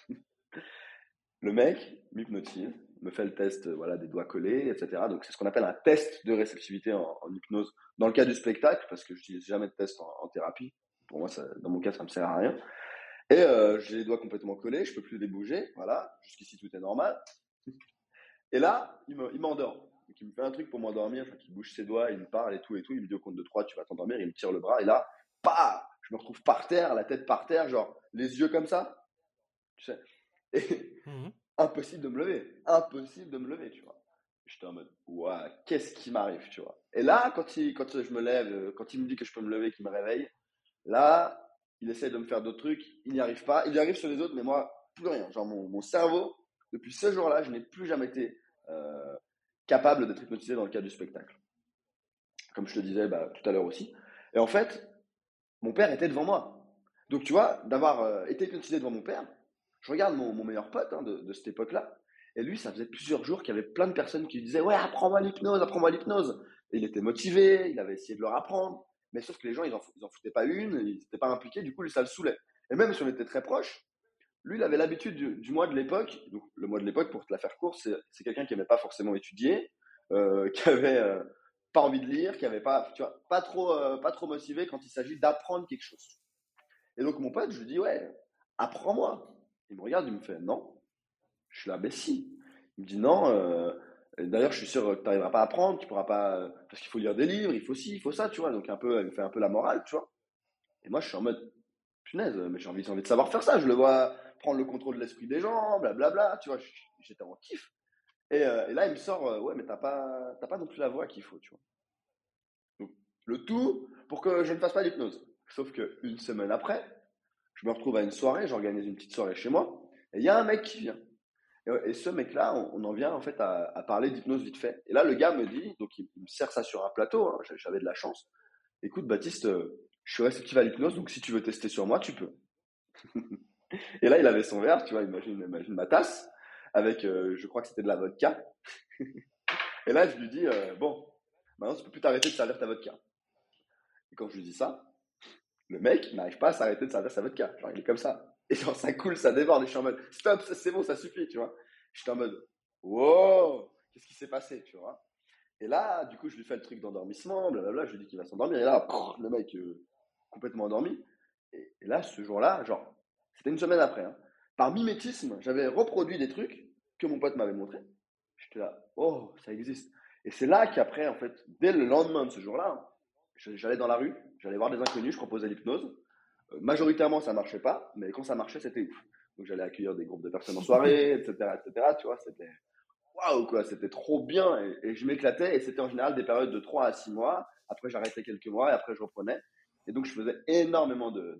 le mec m'hypnotise, me fait le test euh, voilà, des doigts collés, etc. Donc, c'est ce qu'on appelle un test de réceptivité en, hypnose dans le cas du spectacle, parce que je n'utilise jamais de test en, thérapie. Pour moi, dans mon cas, ça ne me sert à rien. Et euh, j'ai les doigts complètement collés, je peux plus les bouger. Voilà, jusqu'ici tout est normal. Et là, il me- il m'endort. Il me fait un truc pour m'endormir, enfin, il bouge ses doigts, il me parle et tout et tout. Il me dit au compte de 3, tu vas t'endormir. Il me tire le bras et là, pas, je me retrouve par terre, la tête par terre, genre les yeux comme ça. Tu sais. Et mmh impossible de me lever. Impossible de me lever, tu vois. J'étais en mode, ouah, qu'est-ce qui m'arrive, tu vois. Et là, quand, il, quand je me lève, euh, quand il me dit que je peux me lever, qu'il me réveille, là, il essaie de me faire d'autres trucs, il n'y arrive pas. Il y arrive sur les autres, mais moi, plus rien. Genre, mon, mon cerveau, depuis ce jour-là, je n'ai plus jamais été euh, capable d'être hypnotisé dans le cadre du spectacle. Comme je te disais bah, tout à l'heure aussi. Et en fait, mon père était devant moi. Donc, tu vois, d'avoir euh, été hypnotisé devant mon père, je regarde mon, meilleur pote hein, de, cette époque-là, et lui, ça faisait plusieurs jours qu'il y avait plein de personnes qui lui disaient Ouais, apprends-moi l'hypnose, apprends-moi l'hypnose. Il était motivé, il avait essayé de leur apprendre, mais sauf que les gens, ils n'en en foutaient pas une, ils n'étaient pas impliqués, du coup, lui, ça le saoulait. Et même si on était très proches, lui, il avait l'habitude du, mois de l'époque. Le mois de l'époque, pour te la faire course, c'est quelqu'un qui n'aimait pas forcément étudier, euh, qui avait euh, pas envie de lire, qui avait pas, tu vois, pas trop, euh, pas trop motivé quand il s'agit d'apprendre quelque chose. Et donc, mon pote, je lui dis, ouais, apprends-moi. Il me regarde, il me fait, non. Je suis là, mais si. Il me dit, non. D'ailleurs, je suis sûr que tu n'arriveras pas à apprendre, tu pourras pas, parce qu'il faut lire des livres, il faut ci, il faut ça, tu vois. Donc, un peu, il me fait un peu la morale, tu vois. Et moi, je suis en mode, punaise, mais j'ai envie, envie de savoir faire ça. Je le vois prendre le contrôle de l'esprit des gens, blablabla, tu vois. J'étais en kiff. Et, là, il me sort, ouais, mais t'as pas, pas non plus la voix qu'il faut, tu vois. Donc, le tout pour que je ne fasse pas d'hypnose. Sauf qu'une semaine après, je me retrouve à une soirée, j'organise une petite soirée chez moi, et il y a un mec qui vient. Et, ce mec-là, on, en vient en fait à, parler d'hypnose vite fait. Et là, le gars me dit, donc il, me sert ça sur un plateau, hein, j'avais de la chance. Écoute, Baptiste, euh, je suis réceptif à l'hypnose, donc si tu veux tester sur moi, tu peux. et là, il avait son verre, tu vois, imagine, ma tasse, avec, euh, je crois que c'était de la vodka. et là, je lui dis, euh, bon, maintenant, tu peux plus t'arrêter de servir ta vodka. Et quand je lui dis ça, le mec n'arrive pas à s'arrêter de servir sa vodka. Genre, il est comme ça. Et genre, ça coule, ça déborde. Et je suis en mode, stop, c'est bon, ça suffit, tu vois. Je suis en mode, wow, qu'est-ce qui s'est passé, tu vois. Et là, du coup, je lui fais le truc d'endormissement, blablabla. Je lui dis qu'il va s'endormir. Et là, le mec, euh, complètement endormi. Et, là, ce jour-là, genre, c'était une semaine après. Hein. Par mimétisme, j'avais reproduit des trucs que mon pote m'avait montré. J'étais là, oh, ça existe. Et c'est là qu'après, en fait, dès le lendemain de ce jour-là, J'allais dans la rue, j'allais voir des inconnus, je proposais l'hypnose. Euh, majoritairement, ça marchait pas, mais quand ça marchait, c'était ouf. Donc j'allais accueillir des groupes de personnes en soirée, etc., etc. Tu vois, c'était waouh quoi, c'était trop bien et, je m'éclatais. Et c'était en général des périodes de 3 à 6 mois. Après, j'arrêtais quelques mois et après, je reprenais. Et donc, je faisais énormément de,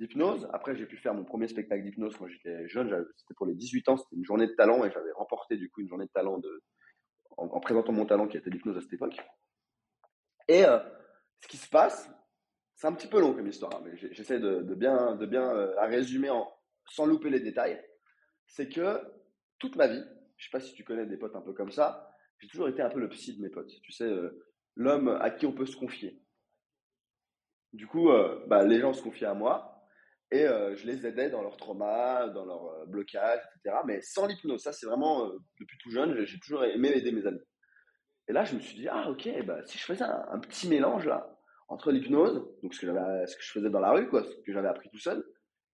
d'hypnose. Après, j'ai pu faire mon premier spectacle d'hypnose quand j'étais jeune. C'était pour les 18 ans. C'était une journée de talent et j'avais remporté du coup une journée de talent de, en, présentant mon talent qui était l'hypnose à cette époque. Et euh, ce qui se passe, c'est un petit peu long comme histoire, hein, mais j'essaie de, bien, de bien euh, la résumer sans louper les détails. C'est que toute ma vie, je sais pas si tu connais des potes un peu comme ça, j'ai toujours été un peu le psy de mes potes. Tu sais, euh, l'homme à qui on peut se confier. Du coup, euh, bah, les gens se confiaient à moi et je les aidais dans leur trauma, dans leur blocage, etc. Mais sans l'hypnose, ça c'est vraiment depuis tout jeune, j'ai toujours aimé aider mes amis. Et là, je me suis dit, ah ok, bah, si je faisais un, petit mélange là, entre l'hypnose, donc ce que, ce que je faisais dans la rue, quoi, ce que j'avais appris tout seul,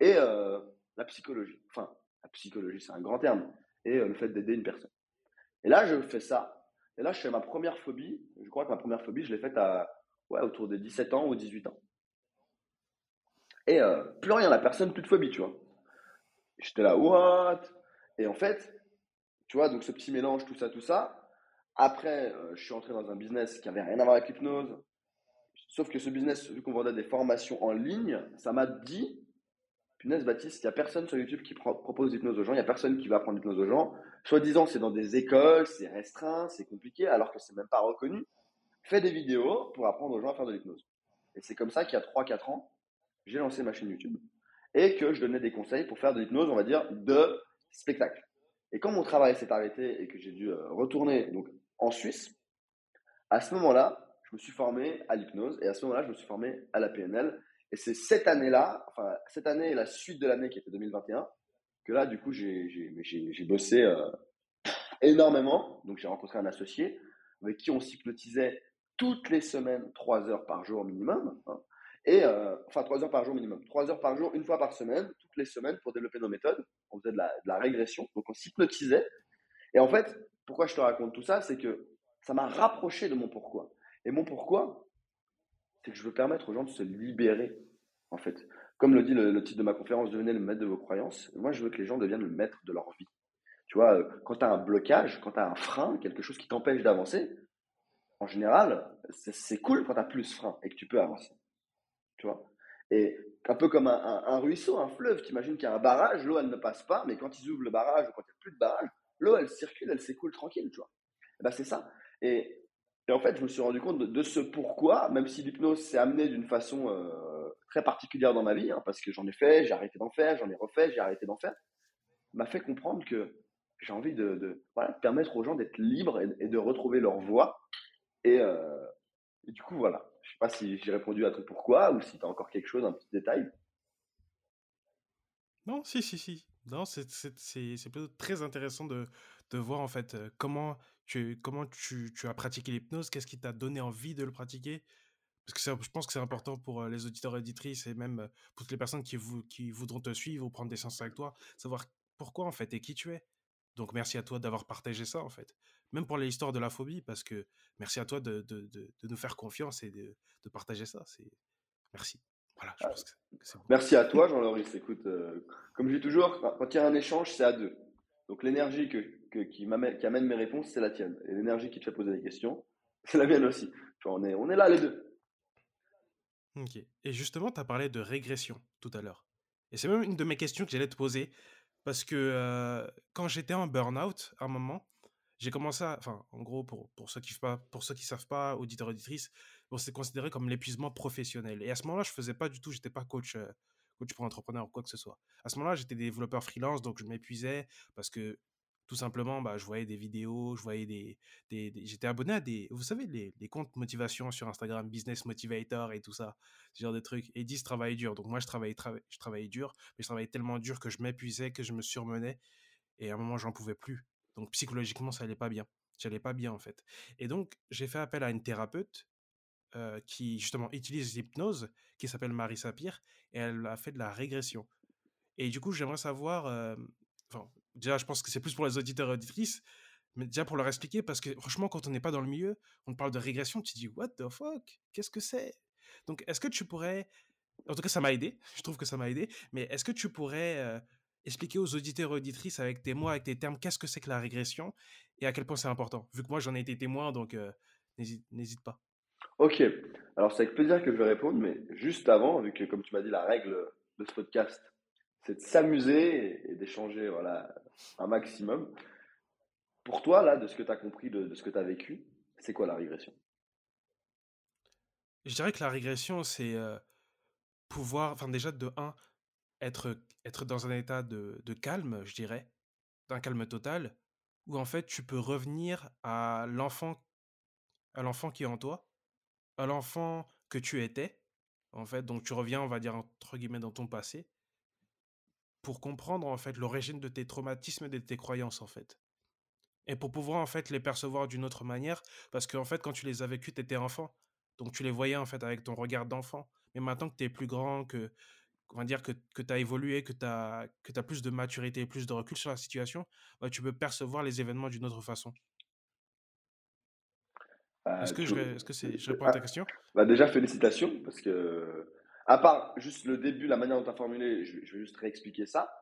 et euh, la psychologie. Enfin, la psychologie, c'est un grand terme, et euh, le fait d'aider une personne. Et là, je fais ça. Et là, je fais ma première phobie. Je crois que ma première phobie, je l'ai faite à ouais, autour de 17 ans ou 18 ans. Et euh, plus rien, la personne, plus de phobie, tu vois. J'étais là, what? Et en fait, tu vois, donc ce petit mélange, tout ça, tout ça, après, euh, je suis entré dans un business qui avait rien à voir avec l'hypnose. Sauf que ce business, vu qu'on vendait des formations en ligne, ça m'a dit, punaise Baptiste, il n'y a personne sur YouTube qui propose l'hypnose aux gens, il n'y a personne qui va apprendre l'hypnose aux gens. Soit disant c'est dans des écoles, c'est restreint, c'est compliqué, alors que c'est même pas reconnu. Fais des vidéos pour apprendre aux gens à faire de l'hypnose. Et c'est comme ça qu'il y a 3-4 ans, j'ai lancé ma chaîne YouTube et que je donnais des conseils pour faire de l'hypnose, on va dire, de spectacle. Et quand mon travail s'est arrêté et que j'ai dû euh, retourner donc en Suisse, à ce moment-là, je me suis formé à l'hypnose et à ce moment-là, je me suis formé à la PNL. Et c'est cette année-là, enfin, cette année et la suite de l'année qui était 2021, que là, du coup, j'ai bossé euh, énormément. Donc, j'ai rencontré un associé avec qui on s'hypnotisait toutes les semaines, trois heures par jour minimum. Hein. et euh, enfin, trois heures par jour minimum. Trois heures par jour, une fois par semaine, toutes les semaines pour développer nos méthodes. On faisait de la, de la régression. Donc, on s'hypnotisait. Et en fait, pourquoi je te raconte tout ça? C'est que ça m'a rapproché de mon pourquoi. Et mon pourquoi, c'est que je veux permettre aux gens de se libérer, en fait, comme le dit le, titre de ma conférence, devenez le maître de vos croyances. Moi, je veux que les gens deviennent le maître de leur vie. Tu vois, euh, quand tu as un blocage, quand tu as un frein, quelque chose qui t'empêche d'avancer, en général, c'est cool quand tu as plus frein et que tu peux avancer. Tu vois? Et un peu comme un, ruisseau, un fleuve, tu imagines qu'il y a un barrage, l'eau, elle ne passe pas, mais quand ils ouvrent le barrage ou quand il n'y a plus de barrage, l'eau, elle circule, elle s'écoule tranquille, tu vois. Et ben, c'est ça. Et, en fait, je me suis rendu compte de, ce pourquoi, même si l'hypnose s'est amenée d'une façon euh, très particulière dans ma vie, hein, parce que j'en ai fait, j'ai arrêté d'en faire, j'en ai refait, j'ai arrêté d'en faire, m'a fait comprendre que j'ai envie de, permettre aux gens d'être libres et, de retrouver leur voix. Euh, et, du coup, voilà. Je ne sais pas si j'ai répondu à ton pourquoi ou si tu as encore quelque chose, un petit détail. Non, si, si, si. Non, c'est très intéressant de, de voir en fait euh, comment tu, comment tu, tu as pratiqué l'hypnose, qu'est-ce qui t'a donné envie de le pratiquer? Parce que je pense que c'est important pour euh, les auditeurs et auditrices et même pour toutes les personnes qui, voudront te suivre ou prendre des séances avec toi, savoir pourquoi en fait et qui tu es. Donc merci à toi d'avoir partagé ça en fait. Même pour l'histoire de la phobie, parce que merci à toi de, de, de, nous faire confiance et de, partager ça. C'est Merci. Voilà, je ah, pense que Merci à toi Jean-Loris. Écoute, euh, comme je dis toujours, quand il y a un échange, c'est à deux. Donc l'énergie que, qui, amène mes réponses, c'est la tienne. Et l'énergie qui te fait poser des questions, c'est la mienne aussi. On, est, on est là les deux. Ok. Et justement, tu as parlé de régression tout à l'heure. Et c'est même une de mes questions que j'allais te poser. Parce que quand j'étais en burn-out, à un moment, j'ai commencé à. Enfin, en gros, pour, pour ceux qui ne savent pas, auditeurs, auditrices, c'est considéré comme l'épuisement professionnel. Et à ce moment-là, je faisais pas du tout, j'étais pas coach, coach pour entrepreneur ou quoi que ce soit. À ce moment-là, j'étais développeur freelance, donc je m'épuisais parce que tout simplement, bah, je voyais des vidéos, je voyais des, des, j'étais abonné à des, vous savez, les, les, comptes motivation sur Instagram, Business Motivator et tout ça, ce genre de trucs. Et ils disent travailler dur. Donc moi, je travaillais, je travaillais dur, mais je travaillais tellement dur que je m'épuisais, que je me surmenais. Et à un moment, j'en pouvais plus. Donc psychologiquement, ça allait pas bien. J'allais pas bien en fait. Et donc, j'ai fait appel à une thérapeute euh, qui justement utilise l'hypnose, qui s'appelle Marie Sapir, et elle a fait de la régression. Et du coup, j'aimerais savoir, euh, déjà, je pense que c'est plus pour les auditeurs et auditrices, mais déjà pour leur expliquer, parce que franchement, quand on n'est pas dans le milieu, on parle de régression, tu te dis, what the fuck? Qu'est-ce que c'est? Donc, est-ce que tu pourrais, en tout cas, ça m'a aidé, je trouve que ça m'a aidé, mais est-ce que tu pourrais euh, expliquer aux auditeurs et auditrices avec tes mots, avec tes termes, qu'est-ce que c'est que la régression et à quel point c'est important? Vu que moi, j'en ai été témoin, donc euh, n'hésite pas. Ok, alors c'est avec plaisir que je vais répondre, mais juste avant, vu que comme tu m'as dit, la règle de ce podcast, c'est de s'amuser et, d'échanger voilà, un maximum. Pour toi, là, de ce que tu as compris, de, ce que tu as vécu, c'est quoi la régression? Je dirais que la régression, c'est euh, pouvoir, enfin déjà de 1, être, être dans un état de, de calme, je dirais, d'un calme total, où en fait tu peux revenir à l'enfant à l'enfant qui est en toi, à l'enfant que tu étais, en fait, donc tu reviens, on va dire, entre guillemets, dans ton passé, pour comprendre en fait l'origine de tes traumatismes et de tes croyances en fait. Et pour pouvoir en fait les percevoir d'une autre manière, parce qu'en fait quand tu les as vécus, tu étais enfant. Donc tu les voyais en fait avec ton regard d'enfant. Mais maintenant que tu es plus grand, que, on va dire que, que tu as évolué, que tu as, que as plus de maturité, plus de recul sur la situation, bah, tu peux percevoir les événements d'une autre façon. Bah, est-ce que, je, est-ce que c'est, je réponds à ta question? bah Déjà, félicitations, parce que à part juste le début, la manière dont tu as formulé, je, vais juste réexpliquer ça.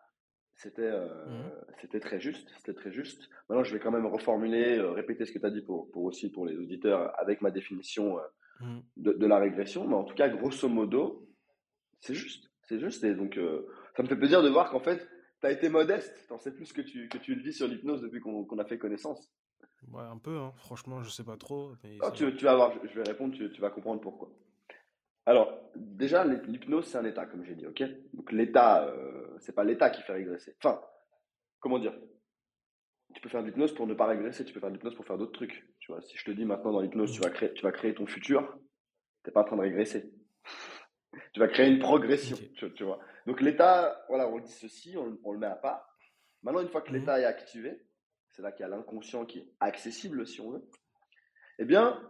C'était euh, mmh. c'était très juste, c'était très juste. Maintenant, je vais quand même reformuler, euh, répéter ce que tu as dit pour, pour, aussi pour les auditeurs avec ma définition euh, mmh. de, de, la régression. Mais en tout cas, grosso modo, c'est juste, c'est juste. Et donc, ça me fait plaisir de voir qu'en fait, tu as été modeste. Tu en sais plus que tu, que tu le vis sur l'hypnose depuis qu'on a fait connaissance. Ouais, un peu, hein. franchement, je sais pas trop. Oh, tu, tu, vas voir, je vais répondre, tu, tu vas comprendre pourquoi. Alors, déjà, l'hypnose, c'est un état, comme j'ai dit, ok? Donc, l'état, euh, c'est pas l'état qui fait régresser. Enfin, comment dire? Tu peux faire de l'hypnose pour ne pas régresser, tu peux faire de l'hypnose pour faire d'autres trucs. Tu vois, si je te dis maintenant dans l'hypnose, tu vas créer, tu vas créer ton futur, t'es pas en train de régresser. tu vas créer une progression, tu, vois. Donc, l'état, voilà, on dit ceci, on, on, le met à part. Maintenant, une fois que mmh l'état est activé, c'est là qu'il y a l'inconscient qui est accessible, si on veut. Eh bien,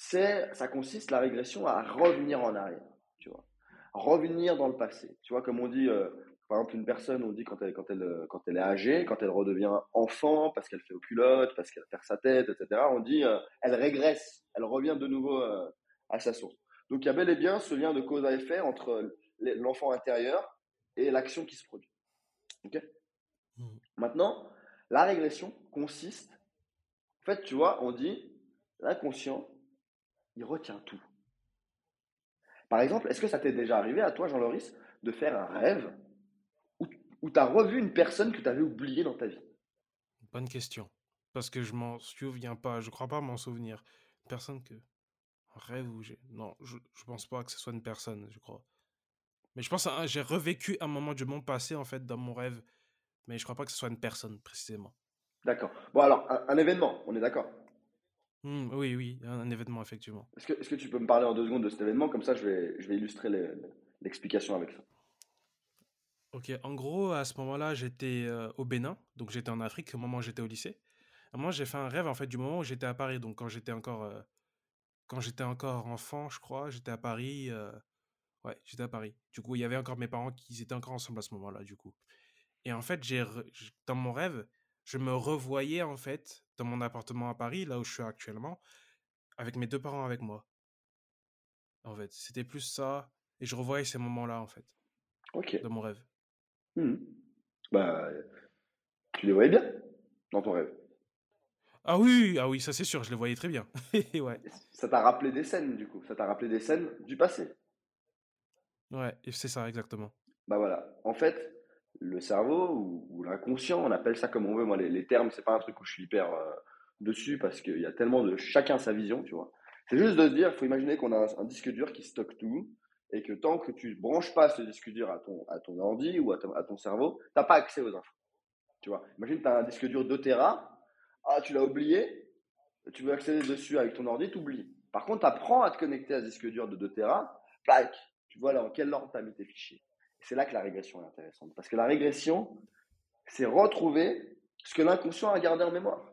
c'est, ça consiste la régression à revenir en arrière, tu vois, revenir dans le passé. Tu vois, comme on dit, euh, par exemple, une personne, on dit quand elle, quand elle, euh, quand elle est âgée, quand elle redevient enfant, parce qu'elle fait aux culottes, parce qu'elle perd sa tête, etc. On dit, euh, elle régresse, elle revient de nouveau à sa source. Donc, il y a bel et bien ce lien de cause à effet entre l'enfant intérieur et l'action qui se produit. Ok? Mmh. Maintenant, la régression consiste, en fait, tu vois, on dit, l'inconscient, il retient tout. Par exemple, est-ce que ça t'est déjà arrivé à toi, Jean-Loris, de faire un rêve où, où tu as revu une personne que tu avais oubliée dans ta vie? Bonne question. Parce que je m'en souviens pas. Je crois pas m'en souvenir. Personne que. Un rêve où j'ai. Non, je, je pense pas que ce soit une personne, je crois. Mais je pense que j'ai revécu un moment du monde passé, en fait, dans mon rêve. Mais je crois pas que ce soit une personne, précisément. D'accord. Bon, alors, un, un événement, on est d'accord? Hmm, oui, oui, un, un événement, effectivement. Est-ce que, tu peux me parler en deux secondes de cet événement? Comme ça, je vais, je vais illustrer l'explication avec ça. Ok, en gros, à ce moment-là, j'étais euh, au Bénin, donc j'étais en Afrique au moment où j'étais au lycée. Et moi, j'ai fait un rêve, en fait, du moment où j'étais à Paris. Donc, quand j'étais encore, euh, quand j'étais encore enfant, je crois, j'étais à Paris. euh, Ouais, j'étais à Paris. Du coup, il y avait encore mes parents qui étaient encore ensemble à ce moment-là, du coup. Et en fait, j'ai dans mon rêve, je me revoyais, en fait, dans mon appartement à Paris, là où je suis actuellement, avec mes deux parents avec moi. En fait, c'était plus ça. Et je revoyais ces moments-là, en fait, Ok. dans mon rêve. Mhm. Bah, tu les voyais bien dans ton rêve? Ah oui, ah oui, ça c'est sûr, je les voyais très bien. ouais, Ça t'a rappelé des scènes, du coup. Ça t'a rappelé des scènes du passé? ouais, et c'est ça, exactement. Bah voilà. En fait, le cerveau ou, l'inconscient, on appelle ça comme on veut. Moi, les, les termes, c'est pas un truc où je suis hyper euh, dessus parce qu'il y a tellement de chacun sa vision, tu vois. C'est juste de se dire, il faut imaginer qu'on a un, disque dur qui stocke tout et que tant que tu branches pas ce disque dur à ton, à ton ordi ou à ton, cerveau, t'as pas accès aux infos. Tu vois. Imagine, tu as un disque dur 2 Tera. Ah, tu l'as oublié. Tu veux accéder dessus avec ton ordi, tu oublies. Par contre, tu apprends à te connecter à ce disque dur de 2 Tera. Plac. Tu vois là en quel ordre tu as mis tes fichiers. C'est là que la régression est intéressante. Parce que la régression, c'est retrouver ce que l'inconscient a gardé en mémoire.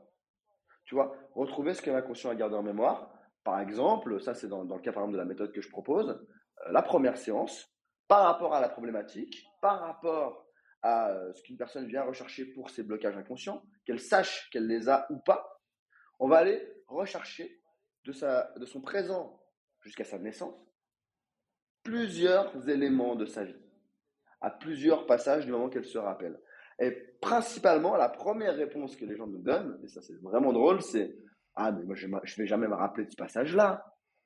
Tu vois, retrouver ce que l'inconscient a gardé en mémoire. Par exemple, ça c'est dans, le cas par de la méthode que je propose, euh, la première séance, par rapport à la problématique, par rapport à euh, ce qu'une personne vient rechercher pour ses blocages inconscients, qu'elle sache qu'elle les a ou pas, on va aller rechercher de son présent jusqu'à sa naissance plusieurs éléments de sa vie, à plusieurs passages du moment qu'elle se rappelle. Et principalement, la première réponse que les gens nous donnent, et ça c'est vraiment drôle, c'est Ah, mais moi je ne vais jamais me rappeler de ce passage-là.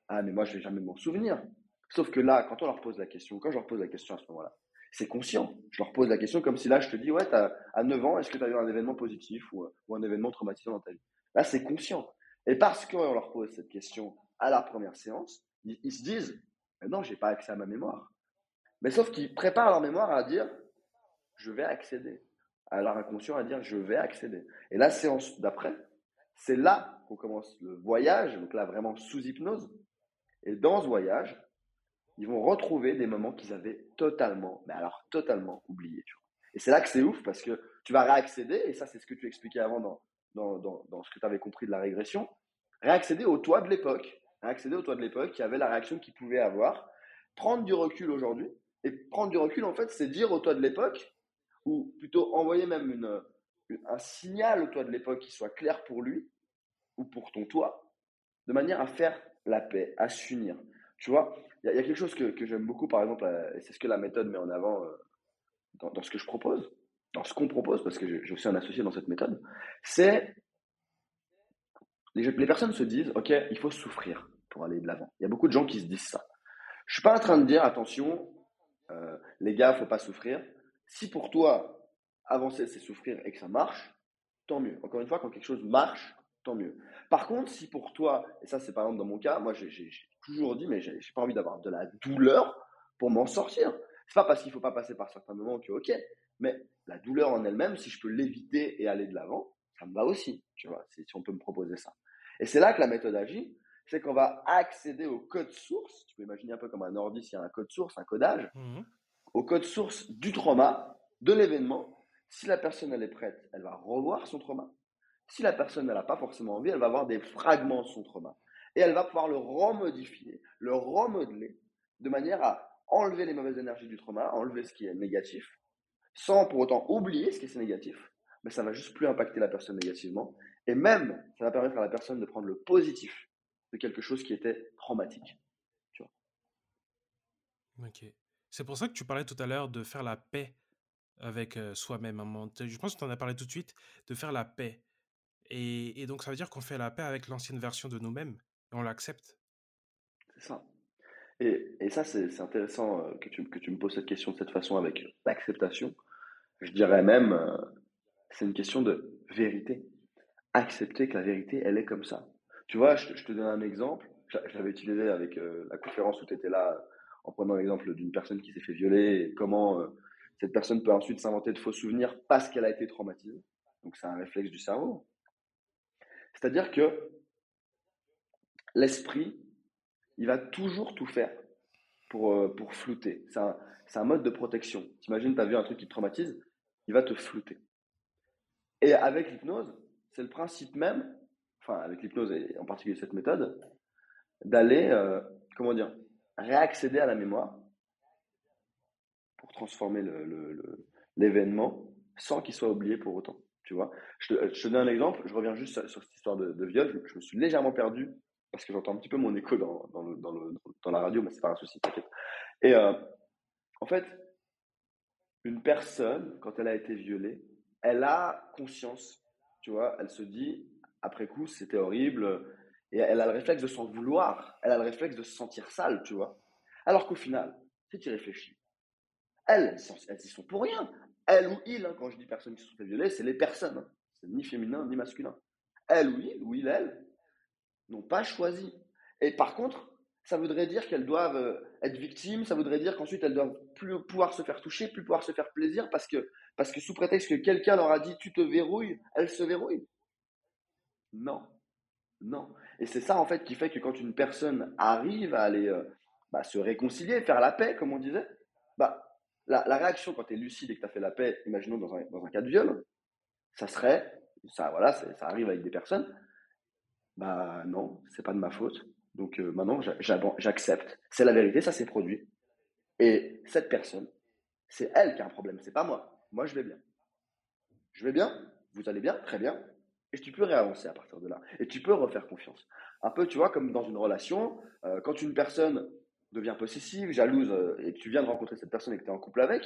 Ah, mais moi je ne vais jamais m'en souvenir. Sauf que là, quand on leur pose la question, quand je leur pose la question à ce moment-là, c'est conscient. Je leur pose la question comme si là je te dis Ouais, à 9 ans, est-ce que tu as eu un événement positif ou, ou un événement traumatisant dans ta vie? Là, c'est conscient. Et parce qu'on leur pose cette question à la première séance, ils, se disent Mais Non, j'ai pas accès à ma mémoire. Mais sauf qu'ils préparent leur mémoire à dire Je vais accéder. À leur inconscient à dire Je vais accéder. Et la séance d'après, c'est là qu'on commence le voyage, donc là vraiment sous hypnose. Et dans ce voyage, ils vont retrouver des moments qu'ils avaient totalement, mais alors totalement oubliés. Et c'est là que c'est ouf parce que tu vas réaccéder, et ça c'est ce que tu expliquais avant dans, dans, dans, dans ce que tu avais compris de la régression, réaccéder au toi de l'époque, réaccéder au toi de l'époque qui avait la réaction qu'il pouvait avoir, prendre du recul aujourd'hui, et prendre du recul en fait c'est dire au toi de l'époque, ou plutôt envoyer même une, un signal au toi de l'époque qui soit clair pour lui, ou pour ton toi, de manière à faire la paix, à s'unir. Tu vois, il y, a- quelque chose que, que j'aime beaucoup, par exemple, euh, et c'est ce que la méthode met en avant euh, dans, ce que je propose, dans ce qu'on propose, parce que j'ai j'ai aussi un associé dans cette méthode, c'est les, les personnes se disent, OK, il faut souffrir pour aller de l'avant. Il y a beaucoup de gens qui se disent ça. Je suis pas en train de dire, attention, euh, les gars, faut pas souffrir. Si pour toi, avancer, c'est souffrir et que ça marche, tant mieux. Encore une fois, quand quelque chose marche, tant mieux. Par contre, si pour toi, et ça c'est par exemple dans mon cas, moi j'ai toujours dit, mais j'ai pas envie d'avoir de la douleur pour m'en sortir. C'est pas parce qu'il faut pas passer par certains moments que ok, mais la douleur en elle-même, si je peux l'éviter et aller de l'avant, ça me va aussi, tu vois, si on peut me proposer ça. Et c'est là que la méthode agit, c'est qu'on va accéder au code source, tu peux imaginer un peu comme un ordi, s'il y a un code source, un codage, Mhm. au code source du trauma, de l'événement. Si la personne elle est prête, elle va revoir son trauma. Si la personne n'a pas forcément envie, elle va avoir des fragments de son trauma. Et elle va pouvoir le remodifier, le remodeler, de manière à enlever les mauvaises énergies du trauma, enlever ce qui est négatif, sans pour autant oublier ce qui est négatif, mais ça va juste plus impacter la personne négativement. Et même, ça va permettre à la personne de prendre le positif de quelque chose qui était traumatique. Ok. C'est pour ça que tu parlais tout à l'heure de faire la paix avec soi-même. Je pense que tu en as parlé tout de suite, de faire la paix. Et, donc, ça veut dire qu'on fait la paix avec l'ancienne version de nous-mêmes et on l'accepte? C'est ça. Et, et ça, c'est intéressant que tu, que tu me poses cette question de cette façon avec l'acceptation. Je dirais même, c'est une question de vérité. Accepter que la vérité, elle est comme ça. Tu vois, je, te donne un exemple. Je, l'avais utilisé avec la conférence où tu étais là, en prenant l'exemple d'une personne qui s'est fait violer et comment cette personne peut ensuite s'inventer de faux souvenirs parce qu'elle a été traumatisée. Donc c'est un réflexe du cerveau. C'est-à-dire que l'esprit, il va toujours tout faire pour, euh, pour flouter. C'est un, un, mode de protection. T'imagines, tu as vu un truc qui te traumatise, il va te flouter. Et avec l'hypnose, c'est le principe même, enfin avec l'hypnose et en particulier cette méthode, d'aller, euh, comment dire, réaccéder à la mémoire pour transformer l'événement sans qu'il soit oublié pour autant. Tu vois je te, donne un exemple, je reviens juste sur cette histoire de, viol. Je, me suis légèrement perdu parce que j'entends un petit peu mon écho dans la radio, mais c'est pas un souci, t'inquiète. Et euh, en fait, une personne, quand elle a été violée, elle a conscience, tu vois, elle se dit, après coup, c'était horrible, et elle a le réflexe de s'en vouloir, elle a le réflexe de se sentir sale, tu vois. Alors qu'au final, si tu réfléchis, elles, elles y sont pour rien. Elle ou il, hein, quand je dis personnes qui se sont fait violer, c'est les personnes. C'est ni féminin ni masculin. Elle ou il, ou il, elle, n'ont pas choisi. Et par contre, ça voudrait dire qu'elles doivent euh, être victimes, ça voudrait dire qu'ensuite elles doivent plus pouvoir se faire toucher, plus pouvoir se faire plaisir, parce que, parce que sous prétexte que quelqu'un leur a dit tu te verrouilles, elles se verrouillent. Non, non. Et c'est ça en fait qui fait que quand une personne arrive à aller euh, bah, se réconcilier, faire la paix, comme on disait, bah, la, réaction quand tu es lucide et que tu as fait la paix, imaginons dans un, cas de viol, ça serait, ça, voilà, ça arrive avec des personnes, bah non, c'est pas de ma faute. Donc euh, maintenant, j'accepte. C'est la vérité, ça s'est produit. Et cette personne, c'est elle qui a un problème, c'est pas moi. Moi, je vais bien. Je vais bien, vous allez bien, très bien. Et tu peux réavancer à partir de là. Et tu peux refaire confiance. Un peu, tu vois, comme dans une relation, euh, quand une personne devient possessive, jalouse, euh, et que tu viens de rencontrer cette personne et que tu es en couple avec,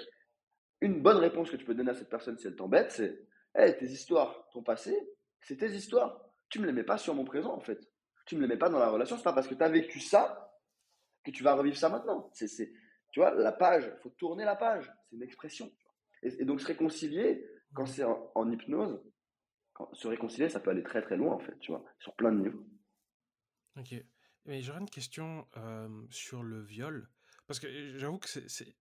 une bonne réponse que tu peux donner à cette personne si elle t'embête, c'est hey, tes histoires, ton passé, c'est tes histoires. Tu ne me les mets pas sur mon présent, en fait. Tu ne me les mets pas dans la relation. C'est pas parce que tu as vécu ça que tu vas revivre ça maintenant. C'est, tu vois, la page, il faut tourner la page. C'est une expression. Et, donc, se réconcilier, quand c'est en, hypnose, se réconcilier, ça peut aller très très loin, en fait, tu vois, sur plein de niveaux. Ok. Mais j'aurais une question sur le viol. Parce que j'avoue que c'est.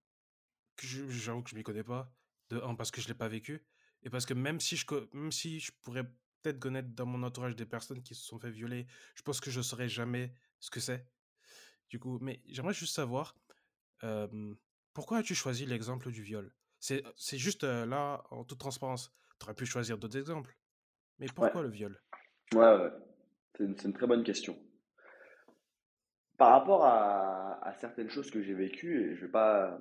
J'avoue que je m'y connais pas. De un, parce que je l'ai pas vécu. Et parce que même si je, même si je pourrais peut-être connaître dans mon entourage des personnes qui se sont fait violer, je pense que je saurais jamais ce que c'est. Du coup, mais j'aimerais juste savoir pourquoi as-tu choisi l'exemple du viol? C'est juste là, en toute transparence. Tu aurais pu choisir d'autres exemples. Mais pourquoi le viol? Ouais, ouais. C'est une, une, très bonne question par rapport à, certaines choses que j'ai vécues, et je ne vais pas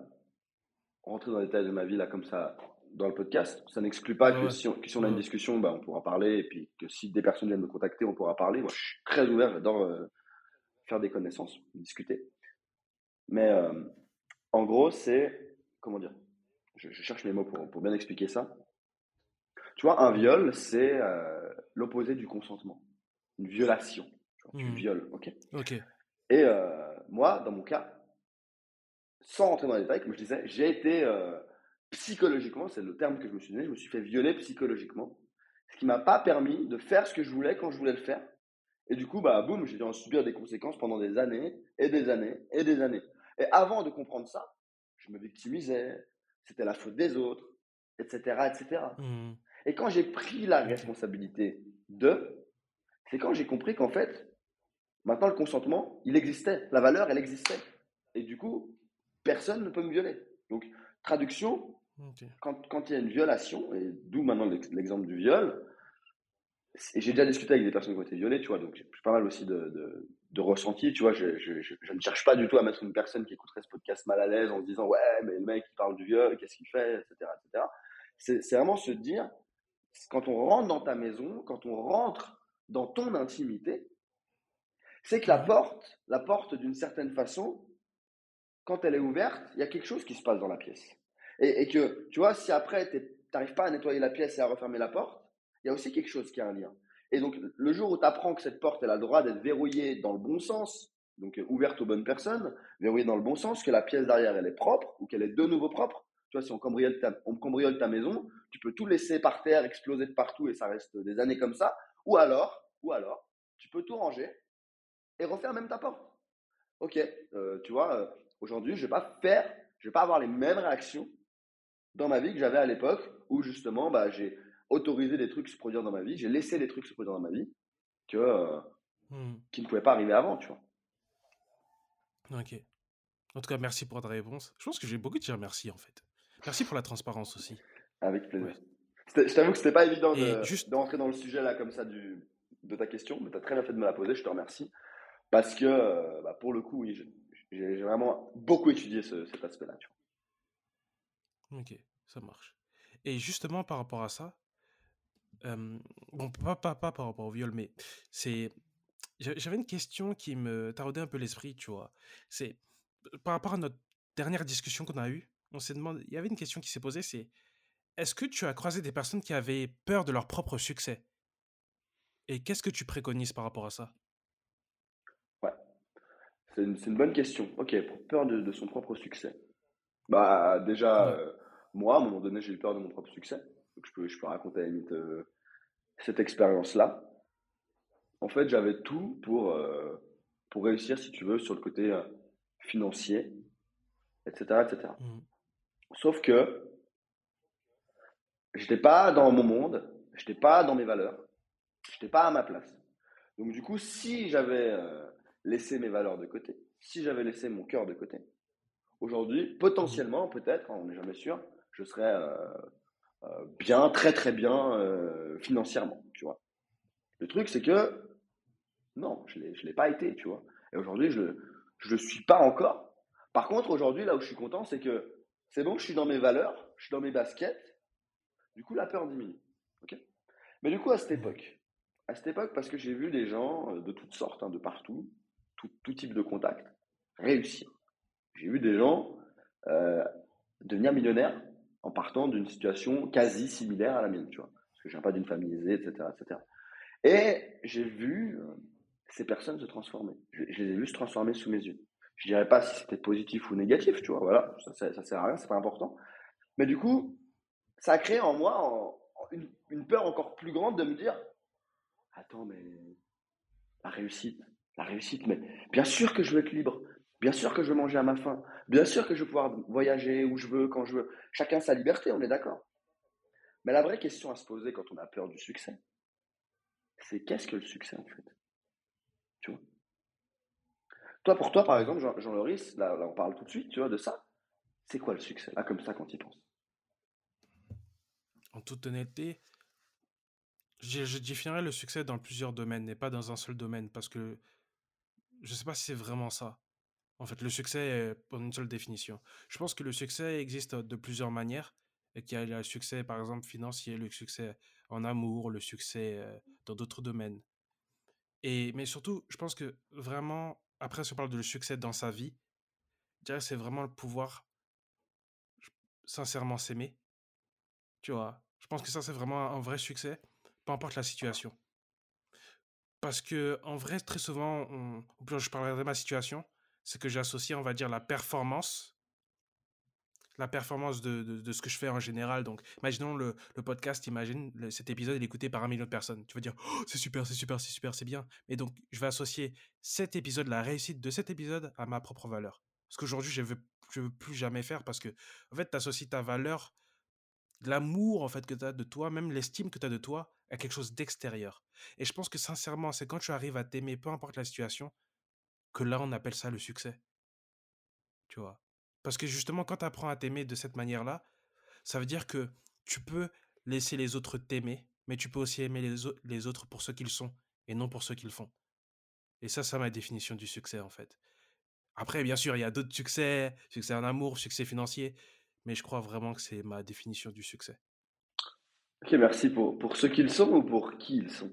rentrer dans les détails de ma vie là comme ça dans le podcast, ça n'exclut pas que, si on, a une discussion, bah, on pourra parler, et puis que si des personnes viennent me contacter, on pourra parler. Moi, je suis très ouvert, j'adore euh, faire des connaissances, discuter. Mais euh, en gros, c'est, comment dire, je, cherche mes mots pour, bien expliquer ça. Tu vois, un viol, c'est euh, l'opposé du consentement, une violation. Tu, mmh. violes, ok Ok. Et euh, moi, dans mon cas, sans rentrer dans les détails, comme je disais, j'ai été euh, psychologiquement, c'est le terme que je me suis donné, je me suis fait violer psychologiquement, ce qui m'a pas permis de faire ce que je voulais quand je voulais le faire. Et du coup, bah, boum, j'ai dû en subir des conséquences pendant des années et des années et des années. Et avant de comprendre ça, je me victimisais, c'était la faute des autres, etc., etc. Mmh. Et quand j'ai pris la responsabilité de, c'est quand j'ai compris qu'en fait, Maintenant, le consentement, il existait. La valeur, elle existait. Et du coup, personne ne peut me violer. Donc, traduction, quand, quand, il y a une violation, et d'où maintenant l'exemple du viol, et j'ai déjà discuté avec des personnes qui ont été violées, tu vois, donc j'ai pas mal aussi de, de, ressenti, tu vois, je, je, je, ne cherche pas du tout à mettre une personne qui écouterait ce podcast mal à l'aise en se disant, ouais, mais le mec, il parle du viol, qu'est-ce qu'il fait, etc., etc. C'est vraiment se dire, quand on rentre dans ta maison, quand on rentre dans ton intimité, c'est que la porte, la porte d'une certaine façon, quand elle est ouverte, il y a quelque chose qui se passe dans la pièce. Et, que, tu vois, si après, tu n'arrives pas à nettoyer la pièce et à refermer la porte, il y a aussi quelque chose qui a un lien. Et donc, le jour où tu apprends que cette porte, elle a le droit d'être verrouillée dans le bon sens, donc ouverte aux bonnes personnes, verrouillée dans le bon sens, que la pièce derrière, elle est propre, ou qu'elle est de nouveau propre, tu vois, si on cambriole ta maison, tu peux tout laisser par terre, exploser de partout, et ça reste des années comme ça. Ou alors, ou alors, tu peux tout ranger et refaire même ta porte. Ok, euh, tu vois, euh, aujourd'hui, je vais pas faire, je vais pas avoir les mêmes réactions dans ma vie que j'avais à l'époque où justement, bah, j'ai autorisé des trucs se produire dans ma vie, j'ai laissé des trucs se produire dans ma vie que, euh, hmm. qui ne pouvaient pas arriver avant, tu vois. Ok. En tout cas, merci pour ta réponse. Je pense que j'ai beaucoup de dire merci en fait. Merci pour la transparence aussi. Avec plaisir. Je t'avoue que c'était pas évident de, juste... rentrer dans le sujet là comme ça du, de ta question, mais tu as très bien fait de me la poser, je te remercie. Parce que, euh, bah, pour le coup, oui, j'ai vraiment beaucoup étudié cet aspect-là. Ok, ça marche. Et justement, par rapport à ça, bon, pas, pas, pas par rapport au viol, mais c'est. J'avais une question qui me taraudait un peu l'esprit, tu vois. C'est par rapport à notre dernière discussion qu'on a eue, on s'est demandé, il y avait une question qui s'est posée, c'est est-ce que tu as croisé des personnes qui avaient peur de leur propre succès? Et qu'est-ce que tu préconises par rapport à ça? Ouais, c'est une, bonne question. Ok, pour peur de, son propre succès. Bah déjà, euh, moi, à un moment donné, j'ai eu peur de mon propre succès. Donc je peux, je peux raconter à la limite euh, cette expérience-là. En fait, j'avais tout pour, euh, pour réussir, si tu veux, sur le côté financier, etc. etc. Sauf que je n'étais pas dans mon monde, je n'étais pas dans mes valeurs, je n'étais pas à ma place. Donc du coup, si j'avais euh, laissé mes valeurs de côté, si j'avais laissé mon cœur de côté, aujourd'hui, potentiellement, peut-être, hein, on n'est jamais sûr, je serais euh, euh, bien, très très bien financièrement, tu vois. Le truc, c'est que non, je ne l'ai pas été, tu vois. Et aujourd'hui, je ne le suis pas encore. Par contre, aujourd'hui, là où je suis content, c'est que c'est bon, je suis dans mes valeurs, je suis dans mes baskets. Du coup, la peur diminue. Mais du coup, à cette époque, à cette époque, parce que j'ai vu des gens euh, de toutes sortes, hein, de partout, tout, type de contact, réussir. J'ai vu des gens euh, devenir millionnaires en partant d'une situation quasi similaire à la mienne, tu vois. Parce que je viens pas d'une famille aisée, etc., etc. Et j'ai vu euh, ces personnes se transformer. je, les ai vues se transformer sous mes yeux. Je dirais pas si c'était positif ou négatif, tu vois, voilà, ça, ça sert à rien, c'est pas important. Mais du coup, ça a créé en moi une, peur encore plus grande de me dire, attends, mais la réussite, la réussite, mais bien sûr que je veux être libre, bien sûr que je veux manger à ma faim, bien sûr que je veux pouvoir voyager où je veux, quand je veux. Chacun sa liberté, on est d'accord. Mais la vraie question à se poser quand on a peur du succès, c'est qu'est-ce que le succès en fait? Tu vois? Toi, pour toi, par exemple, Jean, Loris, là, on parle tout de suite, tu vois, de ça. C'est quoi le succès, là, comme ça, quand il pense En toute honnêteté, je, définirais le succès dans plusieurs domaines et pas dans un seul domaine parce que je ne sais pas si c'est vraiment ça. En fait, le succès est pour une seule définition. Je pense que le succès existe de plusieurs manières et qu'il y a le succès, par exemple, financier, le succès en amour, le succès euh, dans d'autres domaines. Et, mais surtout, je pense que vraiment, après, si on parle de le succès dans sa vie, je dirais c'est vraiment le pouvoir sincèrement s'aimer. Tu vois, je pense que ça, c'est vraiment un vrai succès, peu importe la situation. Parce que, en vrai, très souvent, on, je parlerai de ma situation, c'est que j'associe, on va dire, la performance la performance de, de, ce que je fais en général. Donc, imaginons le, le podcast, imagine cet épisode, il est écouté par un million de personnes. Tu vas dire, oh, c'est super, c'est super, c'est super, c'est bien. Mais donc, je vais associer cet épisode, la réussite de cet épisode à ma propre valeur. Ce qu'aujourd'hui, je ne veux, je veux plus jamais faire parce que, en fait, tu associes ta valeur, l'amour, en fait, que tu as de toi, même l'estime que tu as de toi, à quelque chose d'extérieur. Et je pense que, sincèrement, c'est quand tu arrives à t'aimer, peu importe la situation, que là, on appelle ça le succès. Tu vois? Parce que justement, quand tu apprends à t'aimer de cette manière-là, ça veut dire que tu peux laisser les autres t'aimer, mais tu peux aussi aimer les, les autres pour ce qu'ils sont et non pour ce qu'ils font. Et ça, c'est ma définition du succès, en fait. Après, bien sûr, il y a d'autres succès, succès en amour, succès financier, mais je crois vraiment que c'est ma définition du succès. Ok, merci pour, pour ce qu'ils sont ou pour qui ils sont?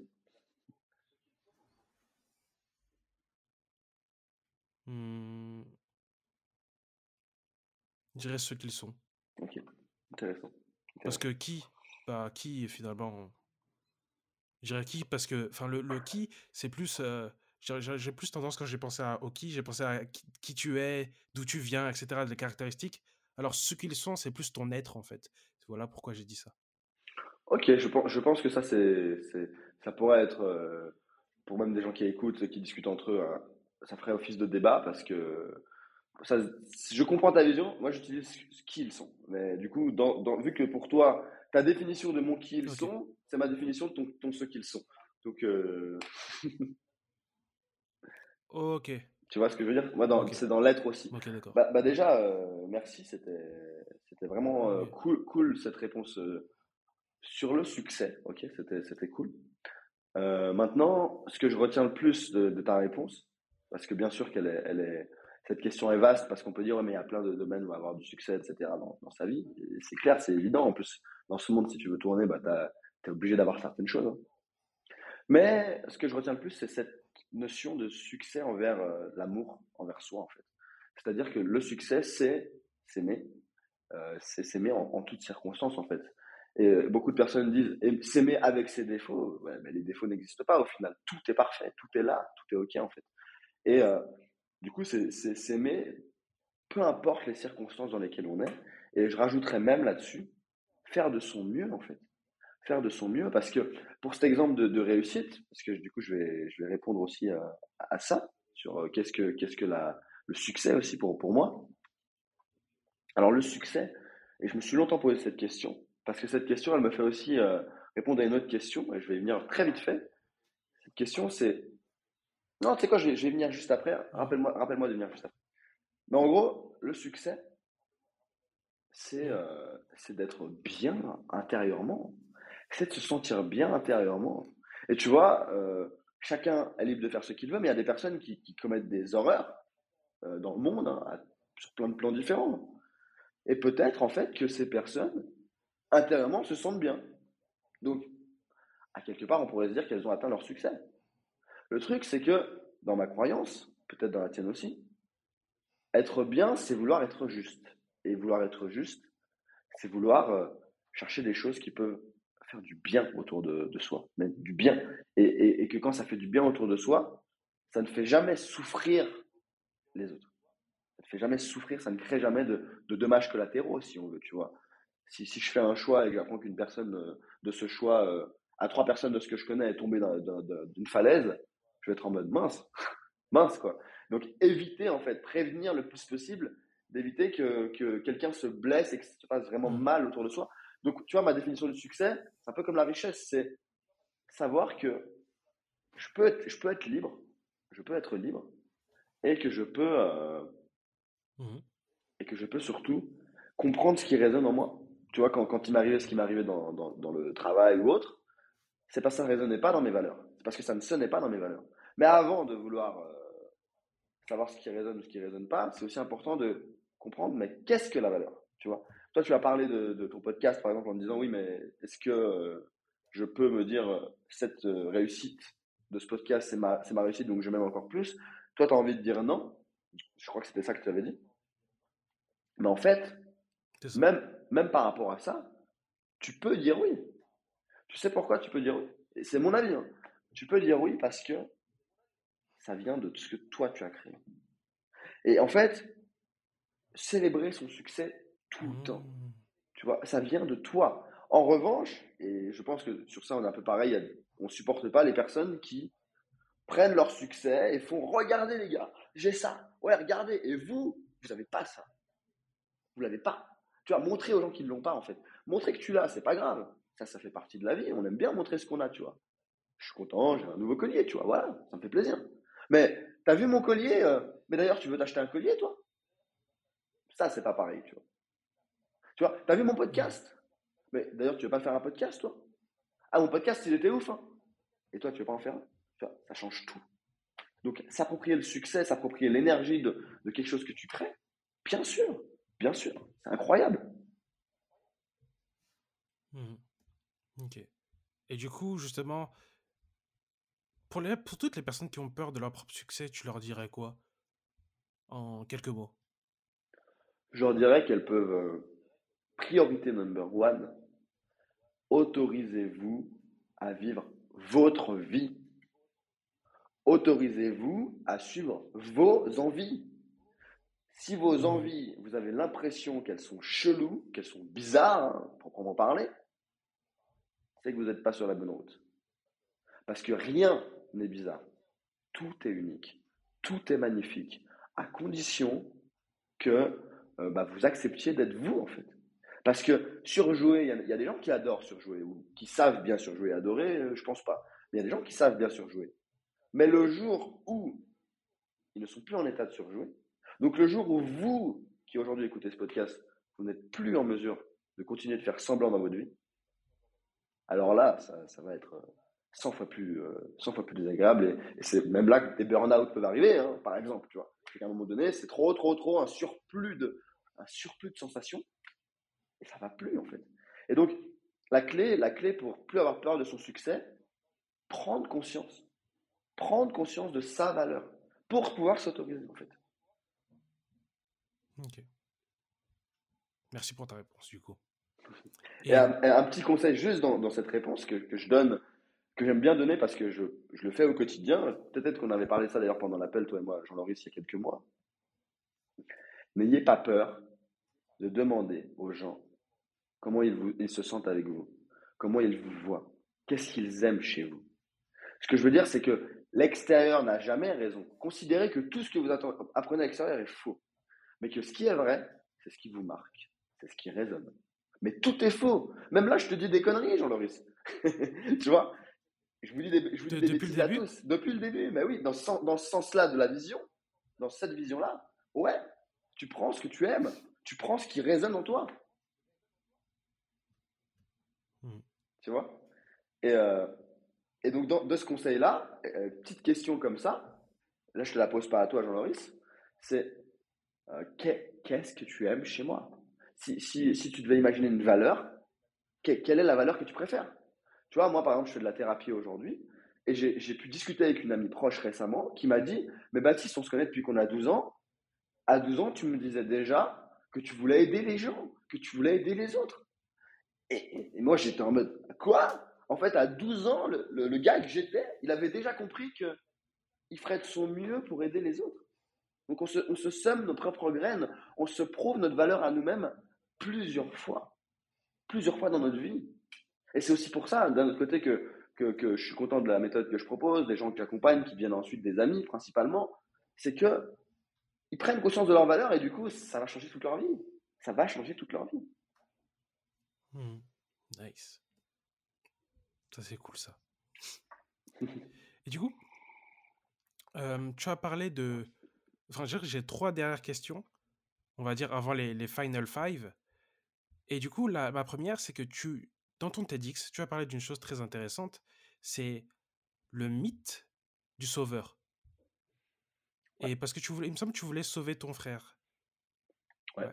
Mmh. Je dirais ceux qu'ils sont. Ok, intéressant. Parce que qui? Bah, qui, finalement? Je dirais qui Parce que, enfin, le, le qui, c'est plus. euh, j'ai j'ai plus tendance, quand j'ai pensé à, au qui, j'ai pensé à qui, qui tu es, d'où tu viens, etc., les caractéristiques. Alors, ce qu'ils sont, c'est plus ton être, en fait. Voilà pourquoi j'ai dit ça. Ok, je pense, je pense que ça, c'est, c'est, ça pourrait être, euh, pour même des gens qui écoutent, qui discutent entre eux, hein, ça ferait office de débat parce que ça, je comprends ta vision. Moi, j'utilise ce qu'ils sont. Mais du coup, dans, dans, vu que pour toi, ta définition de mon qui ils sont, c'est ma définition de ton, ton ce qu'ils sont. Donc, euh, Ok. Tu vois ce que je veux dire? Moi, c'est dans l'être aussi. Bah, bah déjà, euh, merci, c'était, c'était vraiment euh, cool, cool cette réponse euh, sur le succès. Ok, c'était, c'était cool. Maintenant, ce que je retiens le plus de, de ta réponse, parce que bien sûr qu'elle est, elle est, cette question est vaste, parce qu'on peut dire, ouais, mais il y a plein de domaines où on va avoir du succès, etc. dans, dans sa vie. C'est clair, c'est évident. En plus, dans ce monde, si tu veux tourner, bah, tu es obligé d'avoir certaines choses. hein. Mais ce que je retiens le plus, c'est cette notion de succès envers euh, l'amour, envers soi, en fait. C'est-à-dire que le succès, c'est s'aimer, euh, c'est s'aimer en, toutes circonstances, en fait. Et euh, beaucoup de personnes disent s'aimer avec ses défauts. Mais les défauts n'existent pas au final. Tout est parfait, tout est là, tout est OK, en fait. Et du coup, c'est s'aimer, peu importe les circonstances dans lesquelles on est. Et je rajouterais même là-dessus, faire de son mieux, en fait. Faire de son mieux, parce que pour cet exemple de, réussite, parce que du coup, je vais, je vais répondre aussi à, ça, sur euh, qu'est-ce que, qu'est-ce que la, le succès aussi pour, pour moi. Alors, le succès, et je me suis longtemps posé cette question, parce que cette question, elle me fait aussi euh, répondre à une autre question, et je vais y venir très vite fait. Cette question, c'est. Non, tu sais quoi, je vais, je vais venir juste après. Rappelle-moi rappelle de venir juste après. Mais en gros, le succès, c'est euh, c'est d'être bien intérieurement. C'est de se sentir bien intérieurement. Et tu vois, euh, chacun est libre de faire ce qu'il veut, mais il y a des personnes qui, commettent des horreurs euh, dans le monde, hein, sur plein de plans différents. Et peut-être, en fait, que ces personnes, intérieurement, se sentent bien. Donc, à quelque part, on pourrait se dire qu'elles ont atteint leur succès. Le truc, c'est que, dans ma croyance, peut-être dans la tienne aussi, être bien, c'est vouloir être juste. Et vouloir être juste, c'est vouloir euh, chercher des choses qui peuvent faire du bien autour de, de soi, mais du bien. Et, et- et que quand ça fait du bien autour de soi, ça ne fait jamais souffrir les autres. Ça ne fait jamais souffrir, ça ne crée jamais de, de dommages collatéraux, si on veut, tu vois. Si, si je fais un choix et que j'apprends qu'une personne euh, de ce choix, euh, à trois personnes de ce que je connais, est tombée d'un- d'un- d'un- d'une falaise, je vais être en mode mince, mince quoi. Donc éviter en fait, prévenir le plus possible, d'éviter que, que quelqu'un se blesse et que ça se passe vraiment Mhm. mal autour de soi. Donc tu vois, ma définition du succès, c'est un peu comme la richesse, c'est savoir que je peux être, je peux être libre, je peux être libre et que je peux euh, Mhm. et que je peux surtout comprendre ce qui résonne en moi. Tu vois, quand, quand il m'arrivait ce qui m'arrivait dans, dans, dans le travail ou autre, c'est parce que ça ne résonnait pas dans mes valeurs. C'est parce que ça ne sonnait pas dans mes valeurs. Mais avant de vouloir euh, savoir ce qui résonne ou ce qui ne résonne pas, c'est aussi important de comprendre, mais qu'est-ce que la valeur? Tu vois? Toi, tu as parlé de, de ton podcast, par exemple, en me disant, oui, mais est-ce que euh, je peux me dire, euh, cette euh, réussite de ce podcast, c'est ma, réussite, donc je m'aime encore plus? Toi, tu as envie de dire non. Je crois que c'était ça que tu avais dit. Mais en fait, même, même par rapport à ça, tu peux dire oui. Tu sais pourquoi tu peux dire oui? C'est mon avis. hein. Tu peux dire oui parce que ça vient de ce que toi tu as créé. Et en fait, célébrer son succès tout le temps, Mhm. tu vois, ça vient de toi. En revanche, et je pense que sur ça on est un peu pareil, on supporte pas les personnes qui prennent leur succès et font regardez les gars, j'ai ça, ouais regardez, et vous, vous n'avez pas ça, vous l'avez pas. Tu vois, montrer aux gens qui ne l'ont pas en fait, montrer que tu l'as, c'est pas grave, ça, ça fait partie de la vie, on aime bien montrer ce qu'on a, tu vois. Je suis content, j'ai un nouveau collier, tu vois, voilà, ça me fait plaisir. Mais t'as vu mon collier euh, Mais d'ailleurs, tu veux t'acheter un collier, toi? Ça, c'est pas pareil, tu vois. Tu vois, t'as vu mon podcast? Mais d'ailleurs, tu veux pas faire un podcast, toi? Ah, mon podcast, il était ouf, hein Et toi, tu veux pas en faire un? Tu vois, ça change tout. Donc, s'approprier le succès, s'approprier l'énergie de, de quelque chose que tu crées, bien sûr, bien sûr, c'est incroyable. Mhm. Ok. Et du coup, justement, pour, les, pour toutes les personnes qui ont peur de leur propre succès, tu leur dirais quoi? En quelques mots. Je leur dirais qu'elles peuvent, euh, priorité number one, autorisez-vous à vivre votre vie. Autorisez-vous à suivre vos envies. Si vos mmh. envies, vous avez l'impression qu'elles sont cheloues, qu'elles sont bizarres, hein, proprement parler, c'est que vous n'êtes pas sur la bonne route. Parce que rien n'est bizarre. Tout est unique. Tout est magnifique. À condition que euh, bah, vous acceptiez d'être vous, en fait. Parce que surjouer, il y, a des gens qui adorent surjouer ou qui savent bien surjouer adorer, euh, je pense pas. Mais il y a des gens qui savent bien surjouer. Mais le jour où ils ne sont plus en état de surjouer, donc le jour où vous, qui aujourd'hui écoutez ce podcast, vous n'êtes plus en mesure de continuer de faire semblant dans votre vie, alors là, ça, va être 100 euh, fois plus, 100 euh, fois plus désagréable. Et, c'est même là que des burn-out peuvent arriver, hein, par exemple. Tu vois, à un moment donné, c'est trop, trop, trop un surplus de, un surplus de sensations, et ça va plus en fait. Et donc, la clé, la clé pour plus avoir peur de son succès, prendre conscience, prendre conscience de sa valeur pour pouvoir s'autoriser en fait. Ok. Merci pour ta réponse, du coup. Et, un, petit conseil juste dans, cette réponse que, je donne, que j'aime bien donner parce que je, le fais au quotidien. Peut-être qu'on avait parlé de ça d'ailleurs pendant l'appel, toi et moi, Jean-Loris, il y a quelques mois. N'ayez pas peur de demander aux gens comment ils, vous, ils se sentent avec vous, comment ils vous voient, qu'est-ce qu'ils aiment chez vous. Ce que je veux dire, c'est que l'extérieur n'a jamais raison. Considérez que tout ce que vous apprenez à l'extérieur est faux mais que ce qui est vrai, c'est ce qui vous marque, c'est ce qui résonne. Mais tout est faux. Même là, je te dis des conneries, Jean-Loris. tu vois? Je vous dis des, je vous dis des bêtises à tous. Depuis le début. Mais oui, dans ce, dans ce sens-là de la vision, dans cette vision-là, ouais, tu prends ce que tu aimes, tu prends ce qui résonne en toi. Hmm. Tu vois et, euh, et, donc, dans, de ce conseil-là, euh, petite question comme ça, là, je te la pose pas à toi, Jean-Loris, c'est euh, qu'est-ce que tu aimes chez moi? Si, tu devais imaginer une valeur, quelle est la valeur que tu préfères? Tu vois, moi, par exemple, je fais de la thérapie aujourd'hui et j'ai pu discuter avec une amie proche récemment qui m'a dit Mais Baptiste, on se connaît depuis qu'on a 12 ans. À 12 ans, tu me disais déjà que tu voulais aider les gens, que tu voulais aider les autres. Et, moi, j'étais en mode Quoi? En fait, à 12 ans, le, le gars que j'étais, il avait déjà compris qu'il ferait de son mieux pour aider les autres. Donc on se, sème nos propres graines, on se prouve notre valeur à nous-mêmes plusieurs fois, plusieurs fois dans notre vie. Et c'est aussi pour ça, d'un autre côté, que, que, je suis content de la méthode que je propose, des gens que j'accompagne, qui viennent ensuite des amis principalement, c'est que ils prennent conscience de leur valeur et du coup, ça va changer toute leur vie. Ça va changer toute leur vie. Hmm. nice. Ça, c'est cool, ça. et du coup, euh, tu as parlé de, Enfin, j'ai trois dernières questions, on va dire avant les, les Final Five. Et du coup, la, ma première, c'est que tu, dans ton TEDx, tu as parlé d'une chose très intéressante, c'est le mythe du sauveur. Et parce que tu voulais, il me semble que tu voulais sauver ton frère. Ouais.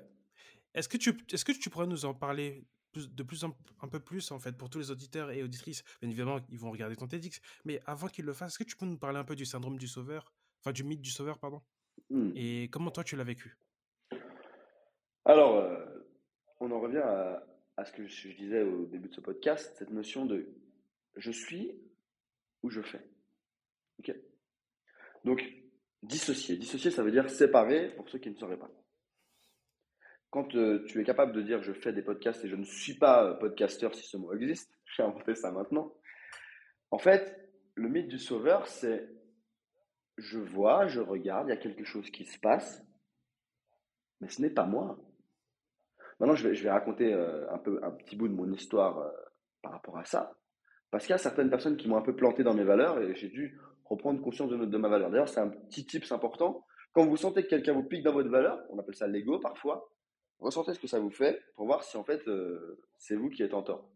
Est-ce que tu, est-ce que tu pourrais nous en parler de plus en, un peu plus en fait pour tous les auditeurs et auditrices Bien évidemment, ils vont regarder ton TEDx, mais avant qu'ils le fassent, est-ce que tu peux nous parler un peu du syndrome du sauveur, enfin du mythe du sauveur, pardon? Mmh. Et comment toi tu l'as vécu? Alors, euh, on en revient à, ce que je, disais au début de ce podcast, cette notion de je suis ou je fais. Ok? Donc, dissocier. Dissocier, ça veut dire séparer pour ceux qui ne sauraient pas. Quand euh, tu es capable de dire je fais des podcasts et je ne suis pas euh, podcasteur si ce mot existe, j'ai inventé ça maintenant. En fait, le mythe du sauveur, c'est je vois, je regarde, il y a quelque chose qui se passe, mais ce n'est pas moi. Maintenant, je vais, raconter euh, un, peu, un petit bout de mon histoire par rapport à ça, parce qu'il y a certaines personnes qui m'ont un peu planté dans mes valeurs et j'ai dû reprendre conscience de, de ma valeur. D'ailleurs, c'est un petit tips important. Quand vous sentez que quelqu'un vous pique dans votre valeur, on appelle ça l'ego parfois, ressentez ce que ça vous fait pour voir si en fait euh, c'est vous qui êtes en tort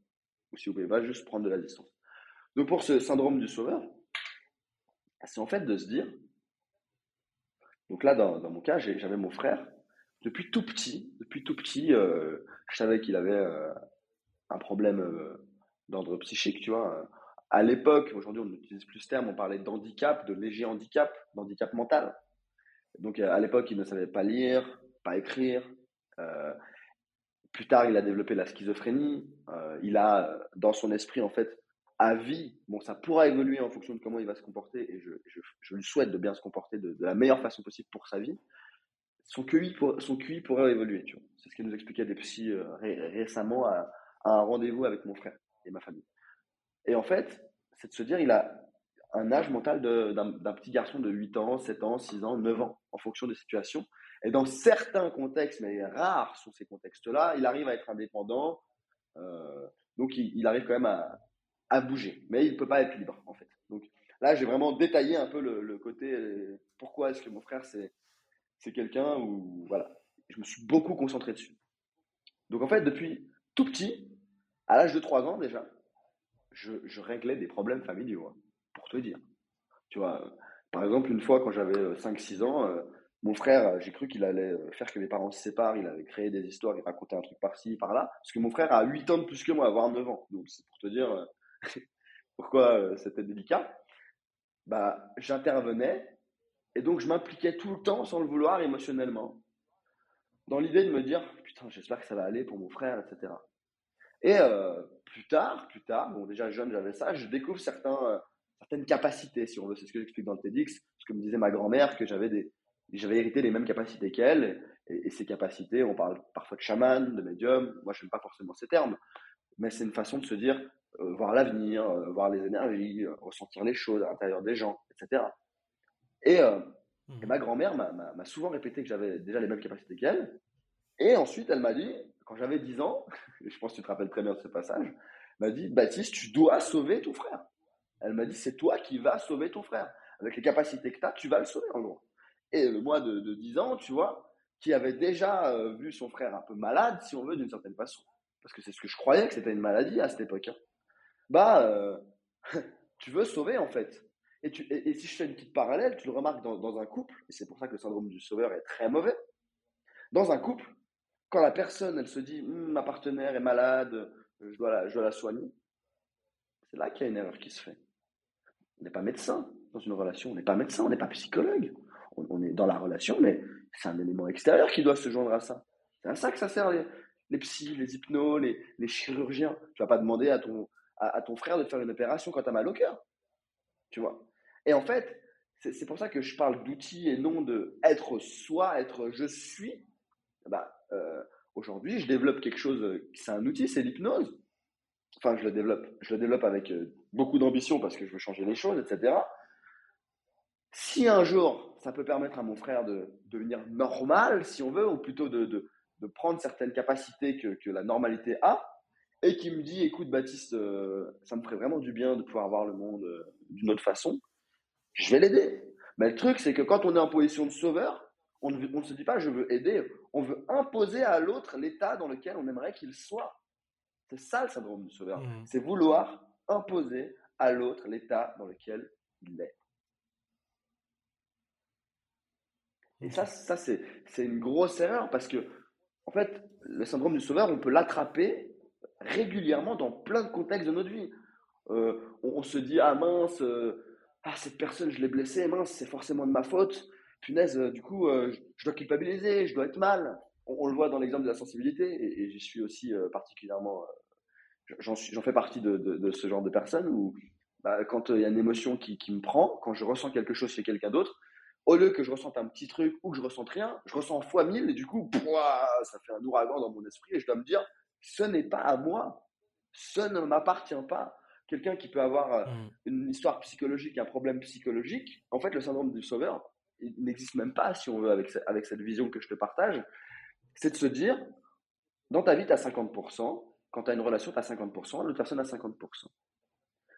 ou si vous pouvez pas juste prendre de la distance. Donc pour ce syndrome du sauveur, c'est en fait de se dire, donc là, dans, mon cas, j'avais mon frère, depuis tout petit, depuis tout petit, euh, je savais qu'il avait euh, un problème d'ordre psychique, tu vois. À l'époque, aujourd'hui on n'utilise plus ce terme, on parlait d'handicap, de léger handicap, d'handicap mental. Donc à l'époque, il ne savait pas lire, pas écrire, plus tard, il a développé la schizophrénie. il a, dans son esprit, en fait, à vie, bon, ça pourra évoluer en fonction de comment il va se comporter, et je, je, lui souhaite de bien se comporter de, la meilleure façon possible pour sa vie. Son QI, pour, son QI pourrait évoluer. C'est ce qu'il nous expliquait des psys récemment à, à un rendez-vous avec mon frère et ma famille. Et en fait, c'est de se dire, il a un âge mental d'un petit garçon de 8 ans, 7 ans, 6 ans, 9 ans, en fonction des situations. Et dans certains contextes, mais rares sont ces contextes-là, il arrive à être indépendant. Euh, donc, il, arrive quand même à, bouger. Mais il ne peut pas être libre, en fait. Donc, là, j'ai vraiment détaillé un peu le, côté pourquoi est-ce que mon frère, c'est quelqu'un où, voilà, je me suis beaucoup concentré dessus. Donc, en fait, depuis tout petit, à l'âge de 3 ans déjà, je, réglais des problèmes familiaux, hein, pour te dire. Tu vois, par exemple, une fois, quand j'avais 5-6 euh, ans, euh, mon frère, j'ai cru qu'il allait euh, faire que mes parents se séparent. Il avait créé des histoires, il racontait un truc par-ci, par-là. Parce que mon frère a 8 ans de plus que moi, voire 9 ans. Donc, c'est pour te dire pourquoi c'était délicat. Bah, j'intervenais et donc je m'impliquais tout le temps, sans le vouloir, émotionnellement, dans l'idée de me dire Putain, j'espère que ça va aller pour mon frère, etc. Et euh, plus tard, plus tard, bon déjà jeune j'avais ça, je découvre certains, euh, certaines capacités, si on veut, c'est ce que j'explique dans le TEDx, ce que me disait ma grand-mère, que j'avais des, j'avais hérité les mêmes capacités qu'elle, et, ces capacités, on parle parfois de chaman, de médium, moi je n'aime pas forcément ces termes, mais c'est une façon de se dire, euh, voir l'avenir, voir les énergies, ressentir les choses à l'intérieur des gens, etc. Et, mmh. et ma grand-mère m'a souvent répété que j'avais déjà les mêmes capacités qu'elle, et ensuite elle m'a dit, quand j'avais 10 ans, je pense que tu te rappelles très bien de ce passage, m'a dit Baptiste, tu dois sauver ton frère. Elle m'a dit c'est toi qui vas sauver ton frère. Avec les capacités que tu as, tu vas le sauver en gros. Et le moi de, 10 ans, tu vois, qui avait déjà euh, vu son frère un peu malade, si on veut, d'une certaine façon, parce que c'est ce que je croyais que c'était une maladie à cette époque, hein. bah, euh, tu veux sauver en fait. Et, tu, et, si je fais une petite parallèle, tu le remarques dans, dans un couple, et c'est pour ça que le syndrome du sauveur est très mauvais. Dans un couple, quand la personne, elle se dit, hum, ma partenaire est malade, je dois la, je dois la soigner, c'est là qu'il y a une erreur qui se fait. On n'est pas médecin dans une relation, on n'est pas médecin, on n'est pas psychologue. On, est dans la relation, mais c'est un élément extérieur qui doit se joindre à ça. C'est à ça que ça sert les, psys, les hypnos, les, chirurgiens. Tu vas pas demander à ton, à, ton frère de faire une opération quand tu as mal au cœur. Tu vois Et en fait, c'est pour ça que je parle d'outils et non de être soi, être je suis. Bah, euh, aujourd'hui, je développe quelque chose, c'est un outil, c'est l'hypnose. Enfin, je le développe. Je le développe avec euh, beaucoup d'ambition parce que je veux changer les choses, etc. Si un jour, ça peut permettre à mon frère de devenir normal, si on veut, ou plutôt de, de, prendre certaines capacités que, que, la normalité a, et qui me dit, écoute Baptiste, ça me ferait vraiment du bien de pouvoir voir le monde d'une autre façon, je vais l'aider. Mais le truc, c'est que quand on est en position de sauveur, on ne, se dit pas je veux aider, on veut imposer à l'autre l'état dans lequel on aimerait qu'il soit. C'est ça le syndrome du sauveur. Mmh. C'est vouloir imposer à l'autre l'état dans lequel il est. Et ça, ça c'est, une grosse erreur parce que, en fait, le syndrome du sauveur, on peut l'attraper régulièrement dans plein de contextes de notre vie. Euh, on, se dit, ah mince, euh, ah, cette personne, je l'ai blessée, mince, c'est forcément de ma faute punaise, euh, du coup, je dois culpabiliser, je dois être mal. On, le voit dans l'exemple de la sensibilité, et, j'y suis aussi euh, particulièrement, j'en fais partie de, ce genre de personnes où, bah, quand il y a une émotion qui, me prend, quand je ressens quelque chose chez quelqu'un d'autre, au lieu que je ressente un petit truc ou que je ressente rien, je ressens fois mille, et du coup, ça fait un ouragan dans mon esprit, et je dois me dire, ce n'est pas à moi, ce ne m'appartient pas quelqu'un qui peut avoir mmh. une histoire psychologique, un problème psychologique, en fait, le syndrome du sauveur, il n'existe même pas, si on veut, avec, avec cette vision que je te partage, c'est de se dire, dans ta vie, tu as 50%, quand tu as une relation, tu as 50%, l'autre personne a 50%.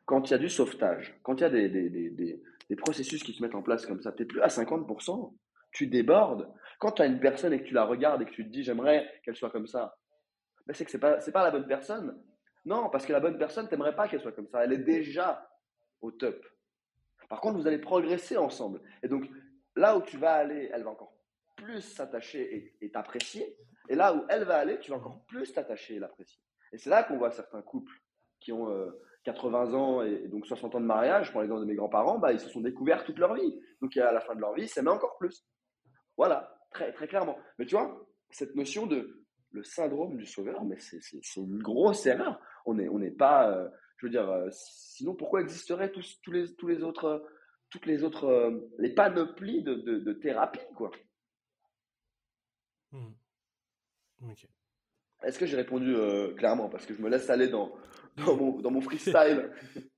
Quand il y a du sauvetage, quand il y a des, des, des, des, processus qui se mettent en place comme ça, tu n'es plus à 50%, tu débordes. Quand tu as une personne et que tu la regardes et que tu te dis, j'aimerais qu'elle soit comme ça, ben c'est que ce n'est pas, pas la bonne personne. Non, parce que la bonne personne, tu pas qu'elle soit comme ça. Elle est déjà au top. Par contre, vous allez progresser ensemble. Et donc, là où tu vas aller, elle va encore plus s'attacher et t'apprécier. Et là où elle va aller, tu vas encore plus t'attacher et l'apprécier. Et c'est là qu'on voit certains couples qui ont 80 euh, ans et, donc 60 ans de mariage, pour l'exemple de mes grands-parents, bah, ils se sont découverts toute leur vie. Donc à la fin de leur vie, ils s'aimaient encore plus. Voilà, très, très clairement. Mais tu vois, cette notion de le syndrome du sauveur, mais c'est une grosse erreur. On n'est on pas, euh, je veux dire, euh, sinon pourquoi existeraient tous, tous, les, tous les autres, toutes les autres, les panoplies de, de, thérapie, quoi? Mmh. Est-ce que j'ai répondu clairement? Parce que je me laisse aller dans, dans, mon, dans mon freestyle.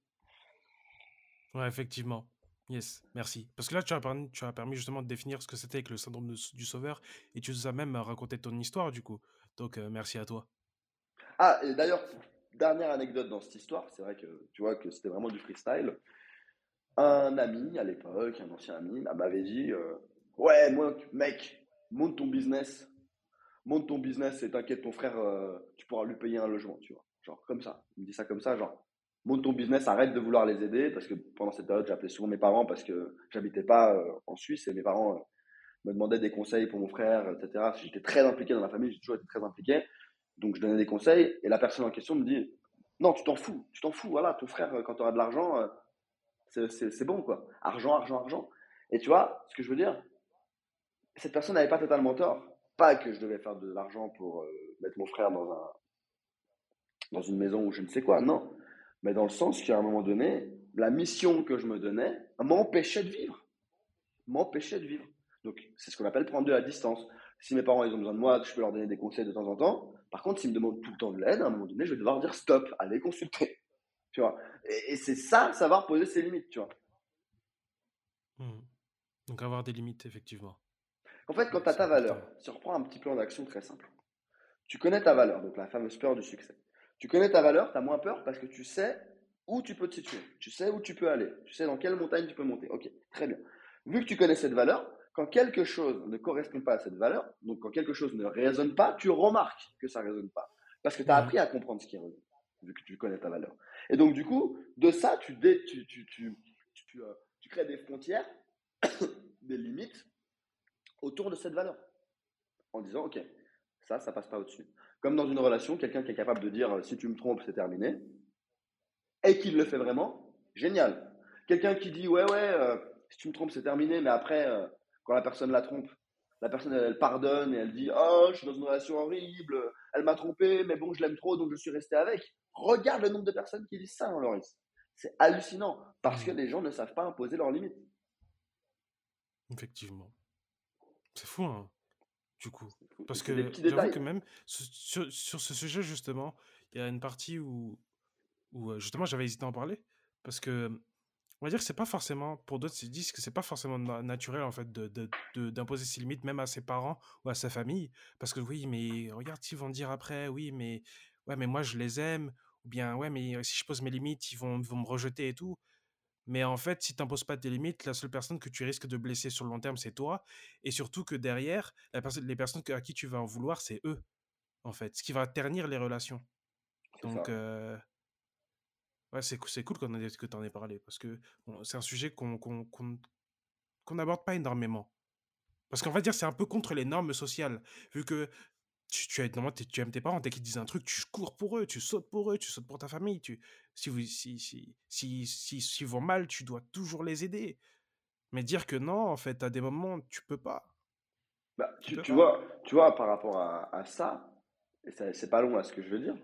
ouais, effectivement. Yes, merci. Parce que là, tu as, permis, tu as permis justement de définir ce que c'était que le syndrome du sauveur et tu nous as même raconté ton histoire du coup. Donc, euh, merci à toi. Ah, et d'ailleurs, dernière anecdote dans cette histoire, c'est vrai que tu vois que c'était vraiment du freestyle. Un ami à l'époque, un ancien ami, m'avait dit euh, Ouais, moi, mec, monte ton business. Monte ton business et t'inquiète, ton frère, euh, tu pourras lui payer un logement, tu vois. Genre, comme ça. Il me dit ça comme ça, genre, monte ton business, arrête de vouloir les aider, parce que pendant cette période, j'appelais souvent mes parents parce que j'habitais pas euh, en Suisse et mes parents euh, me demandaient des conseils pour mon frère, etc. J'étais très impliqué dans la famille, j'ai toujours été très impliqué. Donc je donnais des conseils et la personne en question me dit Non, tu t'en fous, tu t'en fous, voilà, ton frère, quand tu auras de l'argent, c'est bon, quoi. Argent, argent, argent. Et tu vois, ce que je veux dire, cette personne n'avait pas totalement tort. Pas que je devais faire de l'argent pour mettre mon frère dans, un, dans une maison ou je ne sais quoi, non mais dans le sens qu'à un moment donné, la mission que je me donnais m'empêchait de vivre. M'empêchait de vivre. Donc, c'est ce qu'on appelle prendre de la distance. Si mes parents ils ont besoin de moi, je peux leur donner des conseils de temps en temps. Par contre, s'ils me demandent tout le temps de l'aide, à un moment donné, je vais devoir dire stop, allez consulter. Tu vois Et, c'est ça, savoir poser ses limites, tu vois. Hmm. Donc, avoir des limites, effectivement. En fait, quand tu as ta valeur, si on reprend un petit plan d'action très simple, tu connais ta valeur, donc la fameuse peur du succès. Tu connais ta valeur, tu as moins peur parce que tu sais où tu peux te situer. Tu sais où tu peux aller. Tu sais dans quelle montagne tu peux monter. Ok, très bien. Vu que tu connais cette valeur, quand quelque chose ne correspond pas à cette valeur, donc quand quelque chose ne résonne pas, tu remarques que ça ne résonne pas. Parce que tu as appris à comprendre ce qui résonne, vu que tu connais ta valeur. Et donc, du coup, de ça, tu, tu, tu, tu, euh, tu crées des frontières, des limites autour de cette valeur. En disant, OK, ça, ça passe pas au-dessus. Comme dans une relation, quelqu'un qui est capable de dire si tu me trompes, c'est terminé, et qui le fait vraiment, génial. Quelqu'un qui dit ouais, ouais, euh, si tu me trompes, c'est terminé, mais après, euh, quand la personne la trompe, la personne elle, pardonne et elle dit oh, je suis dans une relation horrible, elle m'a trompé, mais bon, je l'aime trop, donc je suis resté avec. Regarde le nombre de personnes qui disent ça, hein, Loris. C'est hallucinant parce que mmh. les gens ne savent pas imposer leurs limites. Effectivement. C'est fou, hein du coup. Parce que j'avoue que même sur, sur, ce sujet, justement, il y a une partie où, où justement, j'avais hésité à en parler. Parce que, on va dire que c'est pas forcément, pour d'autres, ils disent que c'est pas forcément naturel, en fait, d'imposer ses limites, même à ses parents ou à sa famille. Parce que, oui, mais regarde, ils vont dire après, oui, mais, ouais, mais moi, je les aime. Ou bien, ouais, mais si je pose mes limites, ils vont, vont me rejeter et tout. Mais en fait, si tu n'imposes pas tes limites, la seule personne que tu risques de blesser sur le long terme, c'est toi. Et surtout que derrière, la les personnes à qui tu vas en vouloir, c'est eux, en fait. Ce qui va ternir les relations. Donc, euh, ouais, c'est cool qu'on que tu en aies parlé. Parce que c'est un sujet qu'on n'aborde pas énormément. Parce qu'en fait, dire c'est un peu contre les normes sociales. Vu que tu, tu, tu aimes tes parents, dès qu'ils disent un truc, tu cours pour eux, tu sautes pour eux, tu sautes pour ta famille. Tu, si, vous, si, si, si, si, si vont mal, tu dois toujours les aider. Mais dire que non, en fait, à des moments, tu peux pas. Bah, tu, tu vois, tu vois, par rapport à, à ça, et c'est pas long à ce que je veux dire,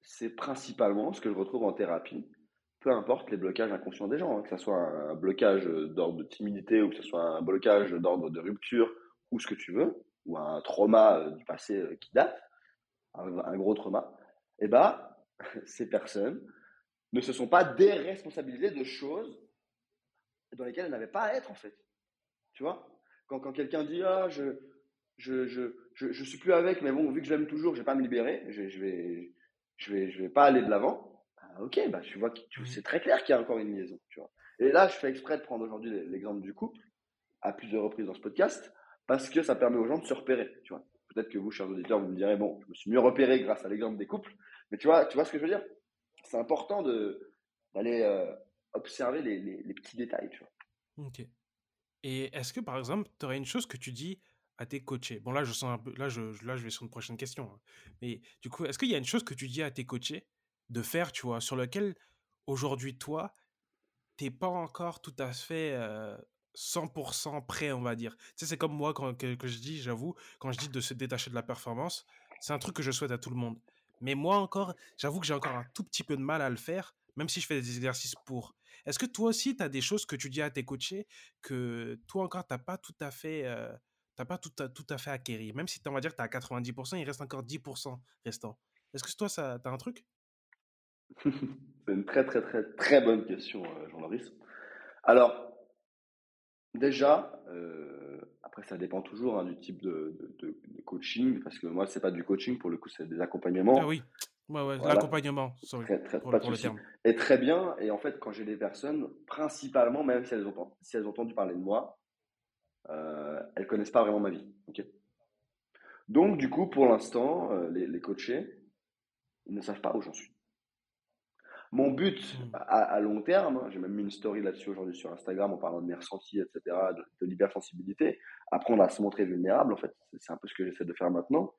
c'est principalement ce que je retrouve en thérapie, peu importe les blocages inconscients des gens, hein, que ce soit un blocage d'ordre de timidité ou que ce soit un blocage d'ordre de rupture ou ce que tu veux ou un trauma euh, du passé euh, qui date, un, gros trauma, et eh ben, ces personnes ne se sont pas déresponsabilisées de choses dans lesquelles elles n'avaient pas à être, en fait. Tu vois? Quand, quand quelqu'un dit Ah, je, je, je, je, suis plus avec, mais bon, vu que je l'aime toujours, je vais pas me libérer, je, je, vais, je, vais, je vais pas aller de l'avant. Ah, ok, bah, tu vois, tu, c'est très clair qu'il y a encore une liaison. Tu vois Et là, je fais exprès de prendre aujourd'hui l'exemple du couple, à plusieurs reprises dans ce podcast, parce que ça permet aux gens de se repérer. Tu vois. Peut-être que vous, chers auditeurs, vous me direz, bon, je me suis mieux repéré grâce à l'exemple des couples, mais tu vois, tu vois ce que je veux dire? C'est important d'aller euh, observer les, les, petits détails. Ok. Et est-ce que, par exemple, tu aurais une chose que tu dis à tes coachés? Bon, là, je sens là, je, là, je vais sur une prochaine question. Hein. Mais du coup, est-ce qu'il y a une chose que tu dis à tes coachés de faire, tu vois, sur lequel aujourd'hui, toi, t'es pas encore tout à fait euh, 100% prêt, on va dire? Tu sais, c'est comme moi quand que, je dis, j'avoue, quand je dis de se détacher de la performance, c'est un truc que je souhaite à tout le monde. Mais moi encore, j'avoue que j'ai encore un tout petit peu de mal à le faire, même si je fais des exercices pour. Est-ce que toi aussi, tu as des choses que tu dis à tes coachés que toi encore, tu pas tout à fait, euh, pas tout à, tout à fait acquéri? Même si on va dire que tu as 90%, il reste encore 10% restant. Est-ce que toi, tu as un truc? C'est une très, très, très, très bonne question, euh, Jean-Maurice. Alors, déjà, euh, après, ça dépend toujours hein, du type de, de, coaching, parce que moi, c'est pas du coaching, pour le coup, c'est des accompagnements. Ah oui, ouais, l'accompagnement, très, très, pas de Et très bien, et en fait, quand j'ai des personnes, principalement, même si elles ont, si elles ont entendu parler de moi, euh, elles connaissent pas vraiment ma vie. Donc, du coup, pour l'instant, euh, les, les coachés, ils ne savent pas où j'en suis. Mon but mmh. à, long terme, hein, j'ai même mis une story là-dessus aujourd'hui sur Instagram en parlant de mes ressentis, etc., de, de l'hypersensibilité, apprendre à se montrer vulnérable, en fait, c'est un peu ce que j'essaie de faire maintenant,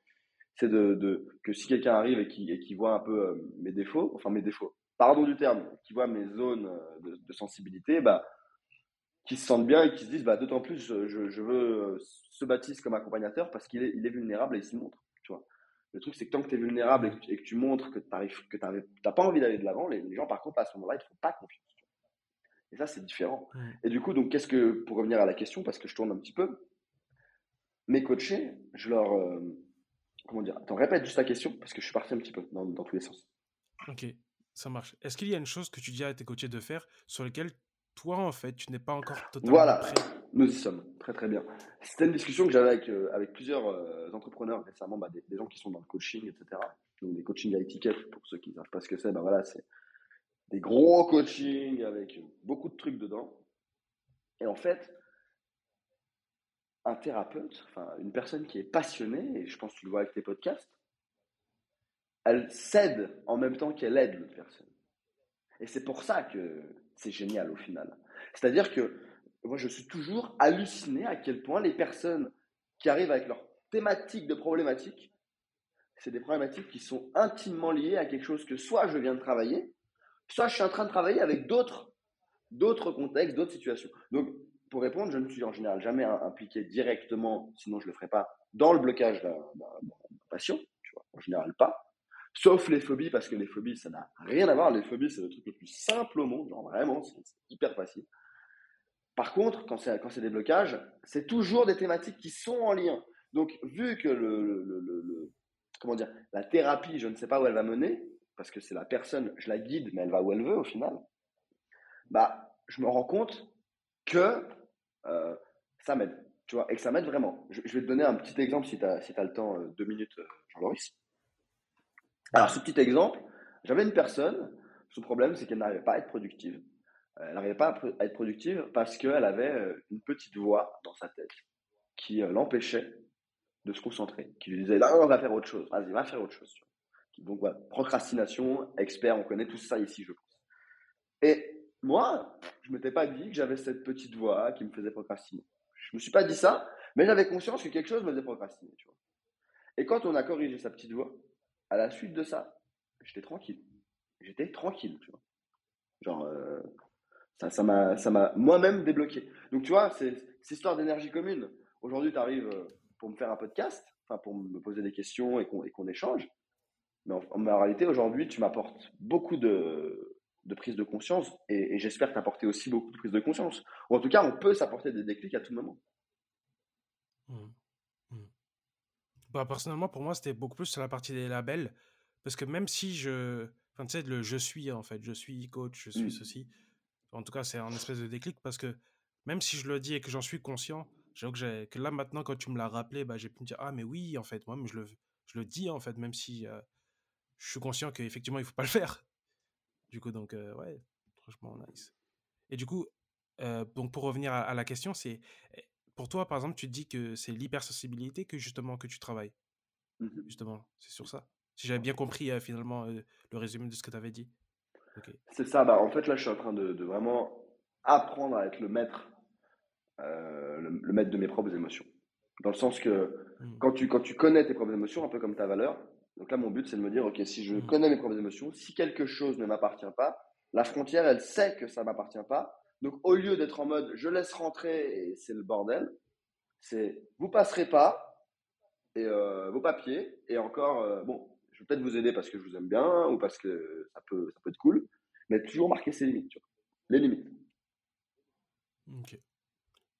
c'est de, que si quelqu'un arrive et qui, et qui voit un peu euh, mes défauts, enfin mes défauts, pardon du terme, qui voit mes zones euh, de, sensibilité, bah, qui se sentent bien et qui se disent, bah, d'autant plus, je, je veux se baptiser comme accompagnateur parce qu'il est, il est vulnérable et il s'y montre. Le truc, c'est que tant que tu es vulnérable et que, tu montres que tu n'as pas envie d'aller de l'avant, les, gens, par contre, à ce moment-là, ils ne te font pas confiance. Et ça, c'est différent. Et du coup, donc, qu'est-ce que, pour revenir à la question, parce que je tourne un petit peu, mes coachés, je leur. Euh, comment dire Attends, répète juste la question, parce que je suis parti un petit peu dans, tous les sens. Ok, ça marche. Est-ce qu'il y a une chose que tu dis à tes coachés de faire sur laquelle toi, en fait, tu n'es pas encore totalement voilà. prêt nous y sommes, très très bien. C'était une discussion que j'avais avec, euh, avec plusieurs euh, entrepreneurs récemment, bah, des, gens qui sont dans le coaching, etc. Donc des coachings à étiquette, pour ceux qui ne savent pas ce que c'est, bah, voilà, c'est des gros coachings avec beaucoup de trucs dedans. Et en fait, un thérapeute, enfin une personne qui est passionnée, et je pense que tu le vois avec tes podcasts, elle cède en même temps qu'elle aide l'autre personne. Et c'est pour ça que c'est génial au final. C'est-à-dire que moi, je suis toujours halluciné à quel point les personnes qui arrivent avec leur thématique de problématique, c'est des problématiques qui sont intimement liées à quelque chose que soit je viens de travailler, soit je suis en train de travailler avec d'autres, d'autres contextes, d'autres situations. Donc, pour répondre, je ne suis en général jamais impliqué directement, sinon je ne le ferais pas, dans le blocage d'un patient, tu vois, en général pas. Sauf les phobies, parce que les phobies, ça n'a rien à voir. Les phobies, c'est le truc le plus simple au monde, genre vraiment, c'est hyper facile. Par contre, quand c'est des blocages, c'est toujours des thématiques qui sont en lien. Donc, vu que le, comment dire, la thérapie, je ne sais pas où elle va mener, parce que c'est la personne, je la guide, mais elle va où elle veut au final, bah, je me rends compte que euh, ça m'aide, tu vois, et que ça m'aide vraiment. Je, vais te donner un petit exemple si tu as, si le temps, euh, deux minutes, euh, Jean-Loris. Alors, ce petit exemple, j'avais une personne, son problème, c'est qu'elle n'arrivait pas à être productive elle n'arrivait pas à être productive parce qu'elle avait euh, une petite voix dans sa tête qui euh, l'empêchait de se concentrer, qui lui disait là, on va faire autre chose, vas-y, va faire autre chose. Donc voilà, procrastination, expert, on connaît tout ça ici, je pense. Et moi, je ne m'étais pas dit que j'avais cette petite voix qui me faisait procrastiner. Je ne me suis pas dit ça, mais j'avais conscience que quelque chose me faisait procrastiner. Et quand on a corrigé sa petite voix, à la suite de ça, j'étais tranquille. J'étais tranquille, tu vois. Genre, euh, ça m'a ça m'a moi-même débloqué. Donc tu vois, c'est histoire d'énergie commune. Aujourd'hui, tu arrives euh, pour me faire un podcast, enfin pour me poser des questions et qu'on échange. Mais en, réalité, aujourd'hui, tu m'apportes beaucoup de, de prise de conscience et, j'espère t'apporter aussi beaucoup de prise de conscience. Ou en tout cas, on peut s'apporter des déclics à tout moment. Mmh. Bah, personnellement, pour moi, c'était beaucoup plus sur la partie des labels. Parce que même si je. Enfin, tu sais, le je suis, en fait, je suis coach, je suis mmh. ceci. En tout cas, c'est un espèce de déclic parce que même si je le dis et que j'en suis conscient, j'avoue que, que là maintenant, quand tu me l'as rappelé, bah, j'ai pu me dire Ah, mais oui, en fait, moi, je le, je le dis, en fait, même si euh, je suis conscient qu'effectivement, il ne faut pas le faire. Du coup, donc, euh, ouais, franchement, nice. Et du coup, euh, donc pour revenir à, la question, c'est pour toi, par exemple, tu dis que c'est l'hypersensibilité que justement que tu travailles? Mmh justement, c'est sur ça? Si j'avais bien compris finalement le résumé de ce que tu avais dit. C'est ça. Bah, en fait, là, je suis en train de, vraiment apprendre à être le maître, euh, le, maître de mes propres émotions. Dans le sens que mmh. quand, tu, quand tu connais tes propres émotions, un peu comme ta valeur, donc là, mon but, c'est de me dire, OK, si je mmh. connais mes propres émotions, si quelque chose ne m'appartient pas, la frontière, elle sait que ça ne m'appartient pas, Donc, au lieu d'être en mode je laisse rentrer et c'est le bordel, c'est vous passerez pas et euh, vos papiers et encore, euh, bon, je vais peut-être vous aider parce que je vous aime bien ou parce que ça peut, ça peut être cool, mais toujours marquer ses limites, tu vois. les limites. Ok.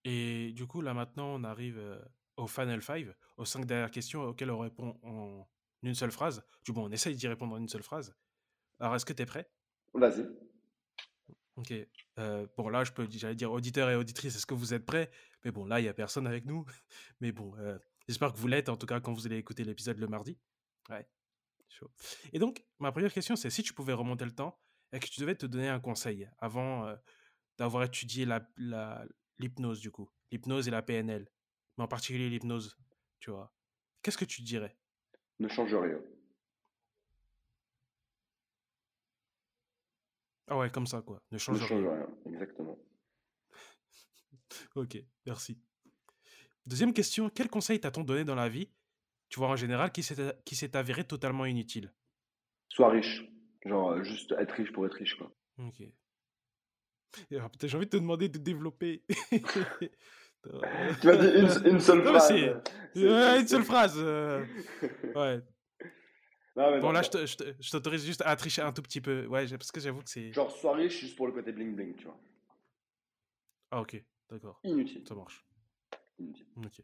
Et du coup, là maintenant, on arrive euh, au Final 5, aux cinq dernières questions auxquelles on répond en une seule phrase. Du bon, on essaye d'y répondre en une seule phrase. Alors, est-ce que tu es prêt? Vas-y. Ok. Euh, bon, là, je peux, j'allais dire auditeurs et auditrices, est-ce que vous êtes prêts? Mais bon, là, il n'y a personne avec nous. Mais bon, euh, j'espère que vous l'êtes, en tout cas, quand vous allez écouter l'épisode le mardi. Ouais. Chaud. Et donc, ma première question, c'est si tu pouvais remonter le temps et que tu devais te donner un conseil avant euh, d'avoir étudié la, la, l'hypnose, du coup? L'hypnose et la PNL. Mais en particulier l'hypnose, tu vois. Qu'est-ce que tu dirais? Ne change rien. Ah ouais, comme ça, quoi. Ne Ne change change rien. rien, exactement. Ok, merci. Deuxième question, quel conseil t'a-t-on donné dans la vie, tu vois, en général, qui s'est avéré totalement inutile? Sois riche. Genre, euh, juste être riche pour être riche, quoi. Ok. J'ai envie de te demander de développer. Tu m'as dit une, une seule Non, phrase. Ouais, une seule phrase. euh, Ouais. Non, mais Bon, non, là, je je je t'autorise juste à tricher un tout petit peu. Ouais, parce que j'avoue que c'est. Genre, sois riche juste pour le côté bling bling, tu vois. Ah, ok, d'accord. Inutile. Ça marche. Inutile. Ok.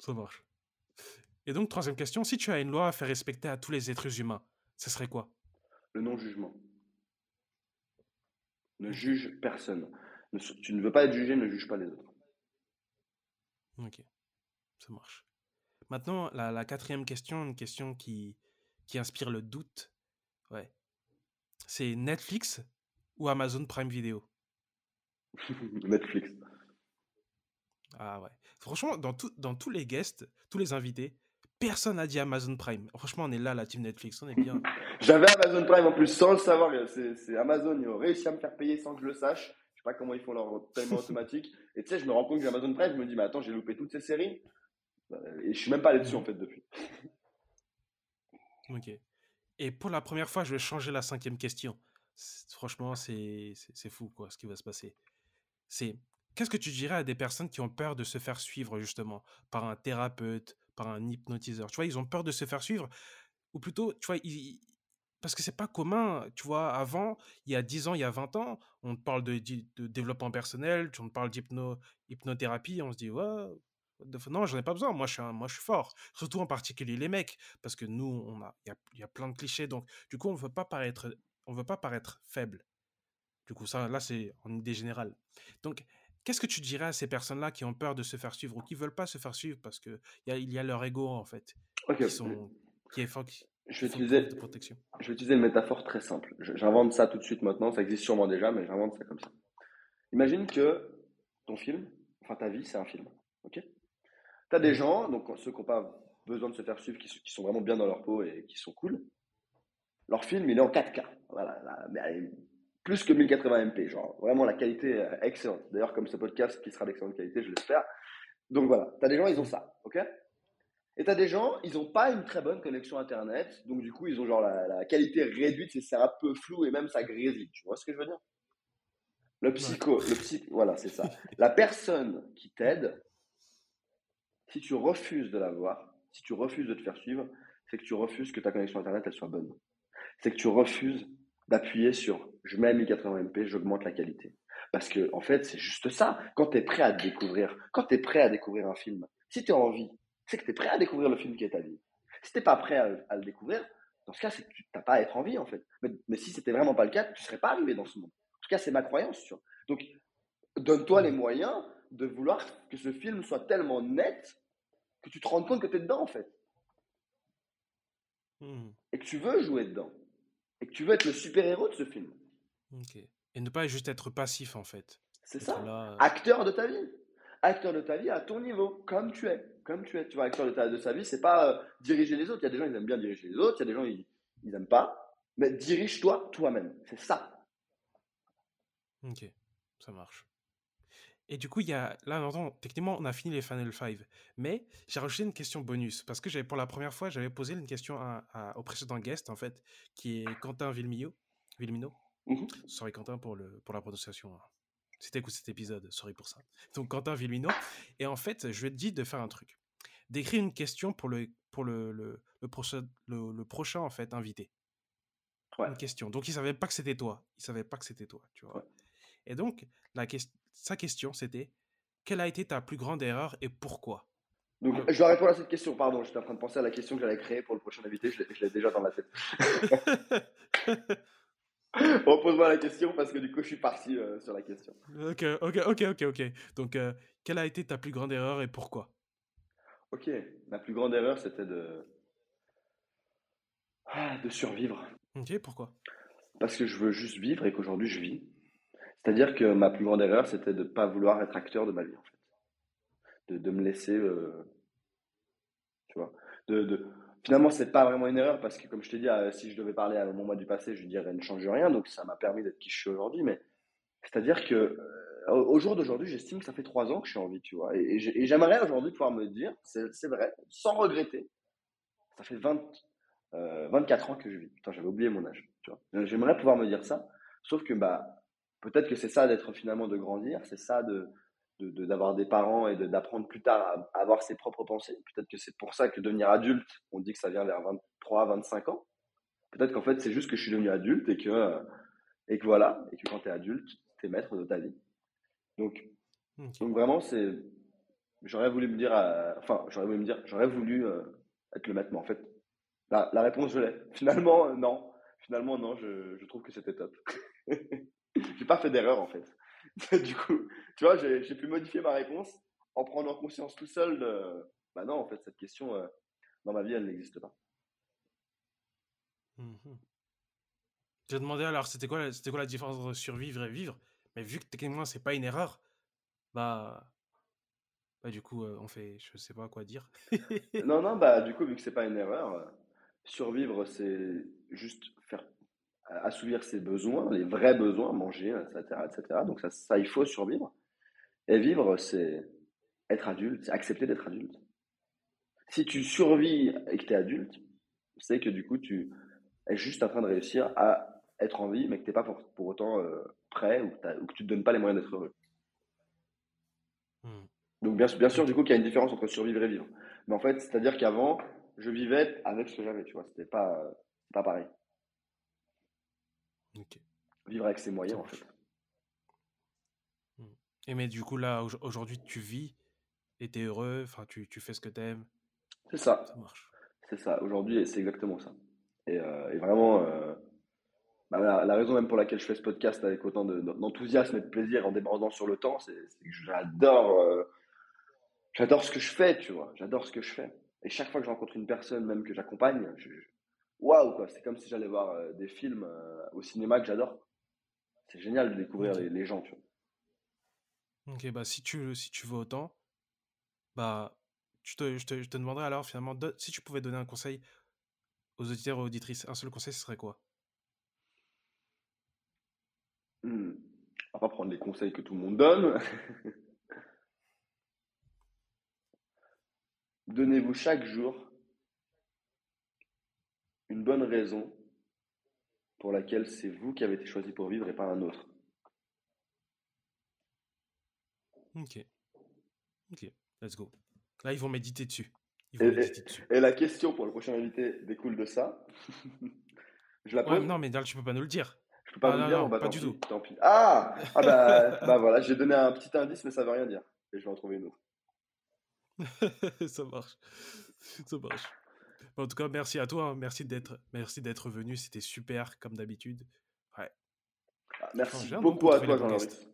Ça marche. Et donc, troisième question, si tu as une loi à faire respecter à tous les êtres humains, ce serait quoi? Le non-jugement. Ne juge personne. Ne- tu ne veux pas être jugé, ne juge pas les autres. Ok, ça marche. Maintenant, la, la quatrième question, une question qui, qui inspire le doute. Ouais. C'est Netflix ou Amazon Prime Video? Netflix. Ah ouais. Franchement, dans, tout, dans tous les guests, tous les invités, personne n'a dit Amazon Prime. Franchement, on est là, la team Netflix, on est bien. J'avais Amazon Prime en plus sans le savoir. C'est Amazon, ils ont réussi à me faire payer sans que je le sache. Je sais pas comment ils font leur paiement automatique. Et tu sais, je me rends compte que j'ai Amazon Prime, je me dis, mais attends, j'ai loupé toutes ces séries. Euh, Et je suis même pas allé dessus en fait depuis. Ok. Et pour la première fois, je vais changer la cinquième question. Franchement, c'est fou, quoi, ce qui va se passer. C'est qu'est-ce que tu dirais à des personnes qui ont peur de se faire suivre, justement, par un thérapeute, par un hypnotiseur? Tu vois, ils ont peur de se faire suivre, ou plutôt, tu vois, parce que c'est pas commun, tu vois, avant, il y a 10 ans, il y a 20 ans, on te parle de, développement personnel, on te parle d'hypno, hypnothérapie, on se dit, ouais, non, j'en ai pas besoin, moi je, suis un- moi je suis fort. Surtout en particulier les mecs, parce que nous, on a, il y a, il y a plein de clichés, donc du coup, on veut pas paraître, on veut pas paraître faible. Du coup, ça, là, c'est en idée générale. Donc, qu'est-ce que tu dirais à ces personnes-là qui ont peur de se faire suivre ou qui veulent pas se faire suivre parce que il y a, il y a leur ego, en fait, Ok. qui sont, qui est fort, qui Je vais utiliser, de protection? je vais utiliser une métaphore très simple. J'invente ça tout de suite maintenant. Ça existe sûrement déjà, mais j'invente ça comme ça. Imagine que ton film, enfin ta vie, c'est un film. Ok? Tu as des gens, donc ceux qui n'ont pas besoin de se faire suivre, qui, sont- qui sont vraiment bien dans leur peau et qui sont cool. Leur film, il est en 4K. Voilà, là, mais allez, plus que 1080p. Genre, vraiment la qualité est excellente. D'ailleurs, comme ce podcast qui sera d'excellente qualité, je l'espère. Donc voilà, tu as des gens, ils ont ça. Ok? Et tu as des gens, ils n'ont pas une très bonne connexion Internet. Donc du coup, ils ont genre la, la qualité réduite, c'est c'est un peu flou et même ça grésille. Tu vois ce que je veux dire? Le psycho, le psy, voilà, c'est ça. La personne qui t'aide, si tu refuses de la voir, si tu refuses de te faire suivre, c'est que tu refuses que ta connexion Internet, elle soit bonne. C'est que tu refuses d'appuyer sur je mets à 1080p, j'augmente la qualité. Parce que, en fait, c'est juste ça. Quand tu es prêt à te découvrir, quand tu es prêt à découvrir un film, si tu as envie, c'est que tu es prêt à découvrir le film qui est ta vie. Si tu n'es pas prêt à, le découvrir, dans ce cas, c'est tu n'as pas à être en vie, en fait. Mais, mais si c'était vraiment pas le cas, tu serais pas arrivé dans ce monde. En tout cas, c'est ma croyance. Donc, donne-toi les moyens de vouloir que ce film soit tellement net que tu te rendes compte que tu es dedans, en fait. Hmm, Et que tu veux jouer dedans. Et que tu veux être le super-héros de ce film. Et ne pas juste être passif, en fait. C'est ça. là, euh, Acteur de ta vie. Acteur de ta vie à ton niveau, comme tu es. Comme tu es. Tu vois, acteur de, ta, de sa vie, c'est pas euh, diriger les autres. Il y a des gens, ils aiment bien diriger les autres. Il y a des gens, ils, ils aiment pas. Mais dirige-toi toi-même. C'est ça. Ok, ça marche. Et du coup, il y a là, maintenant, techniquement, on a fini les Final 5. Mais j'ai rajouté une question bonus. Parce que j'avais, pour la première fois, j'avais posé une question à- à- au précédent guest, en fait, qui est Quentin Villemino. Villemino. Mhm. Sorry, Quentin, pour, le, pour la prononciation. hein. si t'écoutes cet épisode, sorry pour ça. Donc Quentin Villino. Et en fait, je vais te dire de faire un truc. D'écrire une question pour le, pour le, le, le prochain, le, le prochain en fait, invité. Ouais. Une question. Donc il savait pas que c'était toi. Il savait pas que c'était toi, tu vois. Ouais. Et donc, la ques- sa question, c'était quelle a été ta plus grande erreur et pourquoi? Donc, je dois répondre à cette question. Pardon, j'étais en train de penser à la question que j'allais créer pour le prochain invité. Je l'ai je l'ai déjà dans la tête. Repose-moi la question parce que du coup, je suis parti euh, sur la question. Ok, ok, ok, ok, ok. Donc, euh, quelle a été ta plus grande erreur et pourquoi? Ok, ma plus grande erreur, c'était de... Ah, de survivre. Ok, pourquoi? Parce que je veux juste vivre et qu'aujourd'hui, je vis. C'est-à-dire que ma plus grande erreur, c'était de ne pas vouloir être acteur de ma vie, en fait. De, de me laisser... euh, tu vois. De, de... Finalement, c'est pas vraiment une erreur parce que, comme je t'ai dit, euh, si je devais parler à mon moi du passé, je dirais ne change rien. Donc, ça m'a permis d'être qui je suis aujourd'hui. Mais c'est-à-dire que euh, au jour d'aujourd'hui, j'estime que ça fait trois ans que je suis en vie, tu vois. Et, et j'ai- et j'aimerais aujourd'hui pouvoir me dire, c'est vrai, sans regretter, ça fait 20, euh, 24 ans que je vis. Putain, j'avais oublié mon âge, tu vois. J'aimerais pouvoir me dire ça. Sauf que, bah, peut-être que c'est ça d'être finalement de grandir, c'est ça de de- de- d'avoir des parents et d'apprendre plus tard à, à avoir ses propres pensées. Peut-être que c'est pour ça que devenir adulte, on dit que ça vient vers 23, 25 ans. Peut-être qu'en fait, c'est juste que je suis devenu adulte et que, et que voilà, et que quand tu es adulte, tu es maître de ta vie. Donc, donc vraiment, c'est, j'aurais voulu me dire, euh, enfin, j'aurais voulu me dire, j'aurais voulu euh, être le maître, mais en fait, la, la réponse, je l'ai. Finalement, non. Finalement, non, je, je trouve que c'était top. J'ai pas fait d'erreur, en fait. Du coup, tu vois, j'ai pu modifier ma réponse en prenant conscience tout seul de, bah non, en fait, cette question, euh, dans ma vie, elle n'existe pas. Mhm. J'ai demandé alors, c'était quoi, la- c'était quoi la différence entre survivre et vivre? Mais vu que techniquement, c'est pas une erreur, bah. Bah, du coup, euh, on fait. Je sais pas quoi dire. Non, non, bah du coup, vu que c'est pas une erreur, euh, survivre, c'est juste assouvir ses besoins, les vrais besoins, manger, etc., etc. Donc ça, ça, il faut survivre. Et vivre, c'est être adulte, c'est accepter d'être adulte. Si tu survis et que tu es adulte, c'est que du coup, tu es juste en train de réussir à être en vie, mais que tu n'es pas pour, pour autant euh, prêt ou que, t'as- ou que tu ne te donnes pas les moyens d'être heureux. Hmm. Donc bien, sûr- bien sûr, du coup, qu'il y a une différence entre survivre et vivre. Mais en fait, c'est-à-dire qu'avant, je vivais avec ce que j'avais, tu vois. C'était pas, pas pareil. Vivre avec ses moyens, en fait. Et mais du coup, là, au- aujourd'hui, tu vis et t'es heureux, enfin, tu, tu fais ce que t'aimes, C'est ça, ça marche. c'est ça. Aujourd'hui, c'est exactement ça. Et, euh, et vraiment, euh, bah, la, la raison même pour laquelle je fais ce podcast avec autant de- d'enthousiasme et de plaisir en débordant sur le temps, c'est c'est que j'adore, euh, j'adore ce que je fais, tu vois. J'adore ce que je fais. Et chaque fois que je rencontre une personne, même que j'accompagne, je- je- waouh, quoi. C'est comme si j'allais voir euh, des films euh, au cinéma que j'adore. C'est génial de découvrir les, les gens, tu vois. Ok, bah, si tu, si tu veux autant, bah, je te, je te, je te demanderais alors, finalement, de- si tu pouvais donner un conseil aux auditeurs et auditrices, un seul conseil, ce serait quoi? Hmm. On va pas prendre les conseils que tout le monde donne. Donnez-vous chaque jour une bonne raison pour laquelle c'est vous qui avez été choisi pour vivre et pas un autre. Ok. Ok, let's go. Là, ils vont méditer dessus. Ils vont Et, méditer et- dessus. et la question pour le prochain invité découle de ça. Je la Ouais, pose. non, mais tu peux pas nous le dire. Je peux pas Ah, vous le non, dire, non, bah, pas tant du pis, tout. tant pis. Ah, ah bah, bah voilà, j'ai donné un petit indice, mais ça veut rien dire. Et je vais en trouver une autre. ça marche. Ça marche. En tout cas, merci à toi. hein. Merci d'être, merci d'être venu. C'était super, comme d'habitude. Ouais. Ah, merci de beaucoup à toi, guests.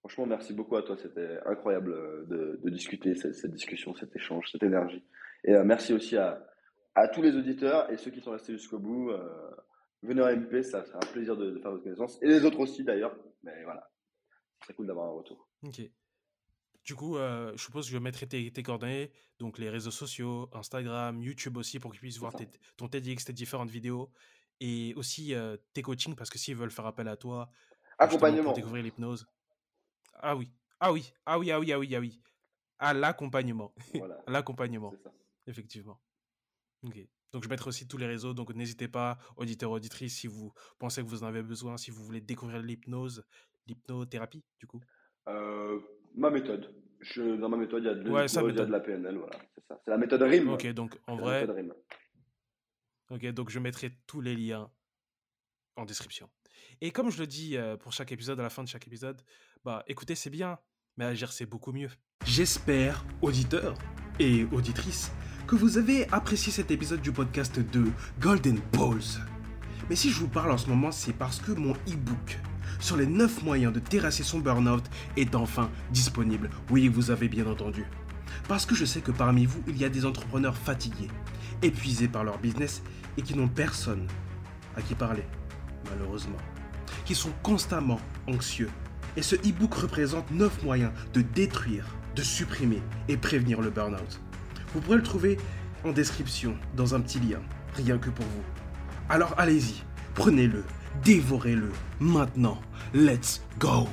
Franchement, merci beaucoup à toi. C'était incroyable euh, de, de discuter cette, cette discussion, cet échange, cette énergie. Et euh, merci aussi à, à tous les auditeurs et ceux qui sont restés jusqu'au bout. euh, venez en MP, ça sera un plaisir de, de faire votre connaissance. Et les autres aussi, d'ailleurs. Mais voilà, c'est cool d'avoir un retour. Ok. Du coup, euh, je suppose que je mettrai tes, tes coordonnées, donc les réseaux sociaux, Instagram, YouTube aussi, pour qu'ils puissent voir tes- ton TEDx, tes différentes vidéos, et aussi euh, tes coachings, parce que s'ils veulent faire appel à toi, euh, justement pour Accompagnement. découvrir l'hypnose. Ah oui, ah oui, ah oui, ah oui, ah oui, ah oui. À l'accompagnement. Voilà, À l'accompagnement, effectivement. Ok. Donc je mettrai aussi tous les réseaux, donc n'hésitez pas, auditeurs, auditrices, si vous pensez que vous en avez besoin, si vous voulez découvrir l'hypnose, l'hypnothérapie, du coup euh, Ma méthode. Je, dans ma méthode, il y a de Ouais, il y a méthode. de la PNL, voilà, c'est ça. C'est la méthode RIM. Ok, donc en C'est la vrai, ok, donc je mettrai tous les liens en description. Et comme je le dis euh, pour chaque épisode, à la fin de chaque épisode, bah écoutez, c'est bien, mais agir, c'est beaucoup mieux. J'espère, auditeurs et auditrices, que vous avez apprécié cet épisode du podcast de Golden Balls. Mais si je vous parle en ce moment, c'est parce que mon e-book sur les 9 moyens de terrasser son burn-out est enfin disponible. Oui, vous avez bien entendu. Parce que je sais que parmi vous, il y a des entrepreneurs fatigués, épuisés par leur business et qui n'ont personne à qui parler, malheureusement. Qui sont constamment anxieux. Et ce e-book représente 9 moyens de détruire, de supprimer et prévenir le burn-out. Vous pourrez le trouver en description, dans un petit lien, rien que pour vous. Alors allez-y, prenez-le, dévorez-le, maintenant. Let's go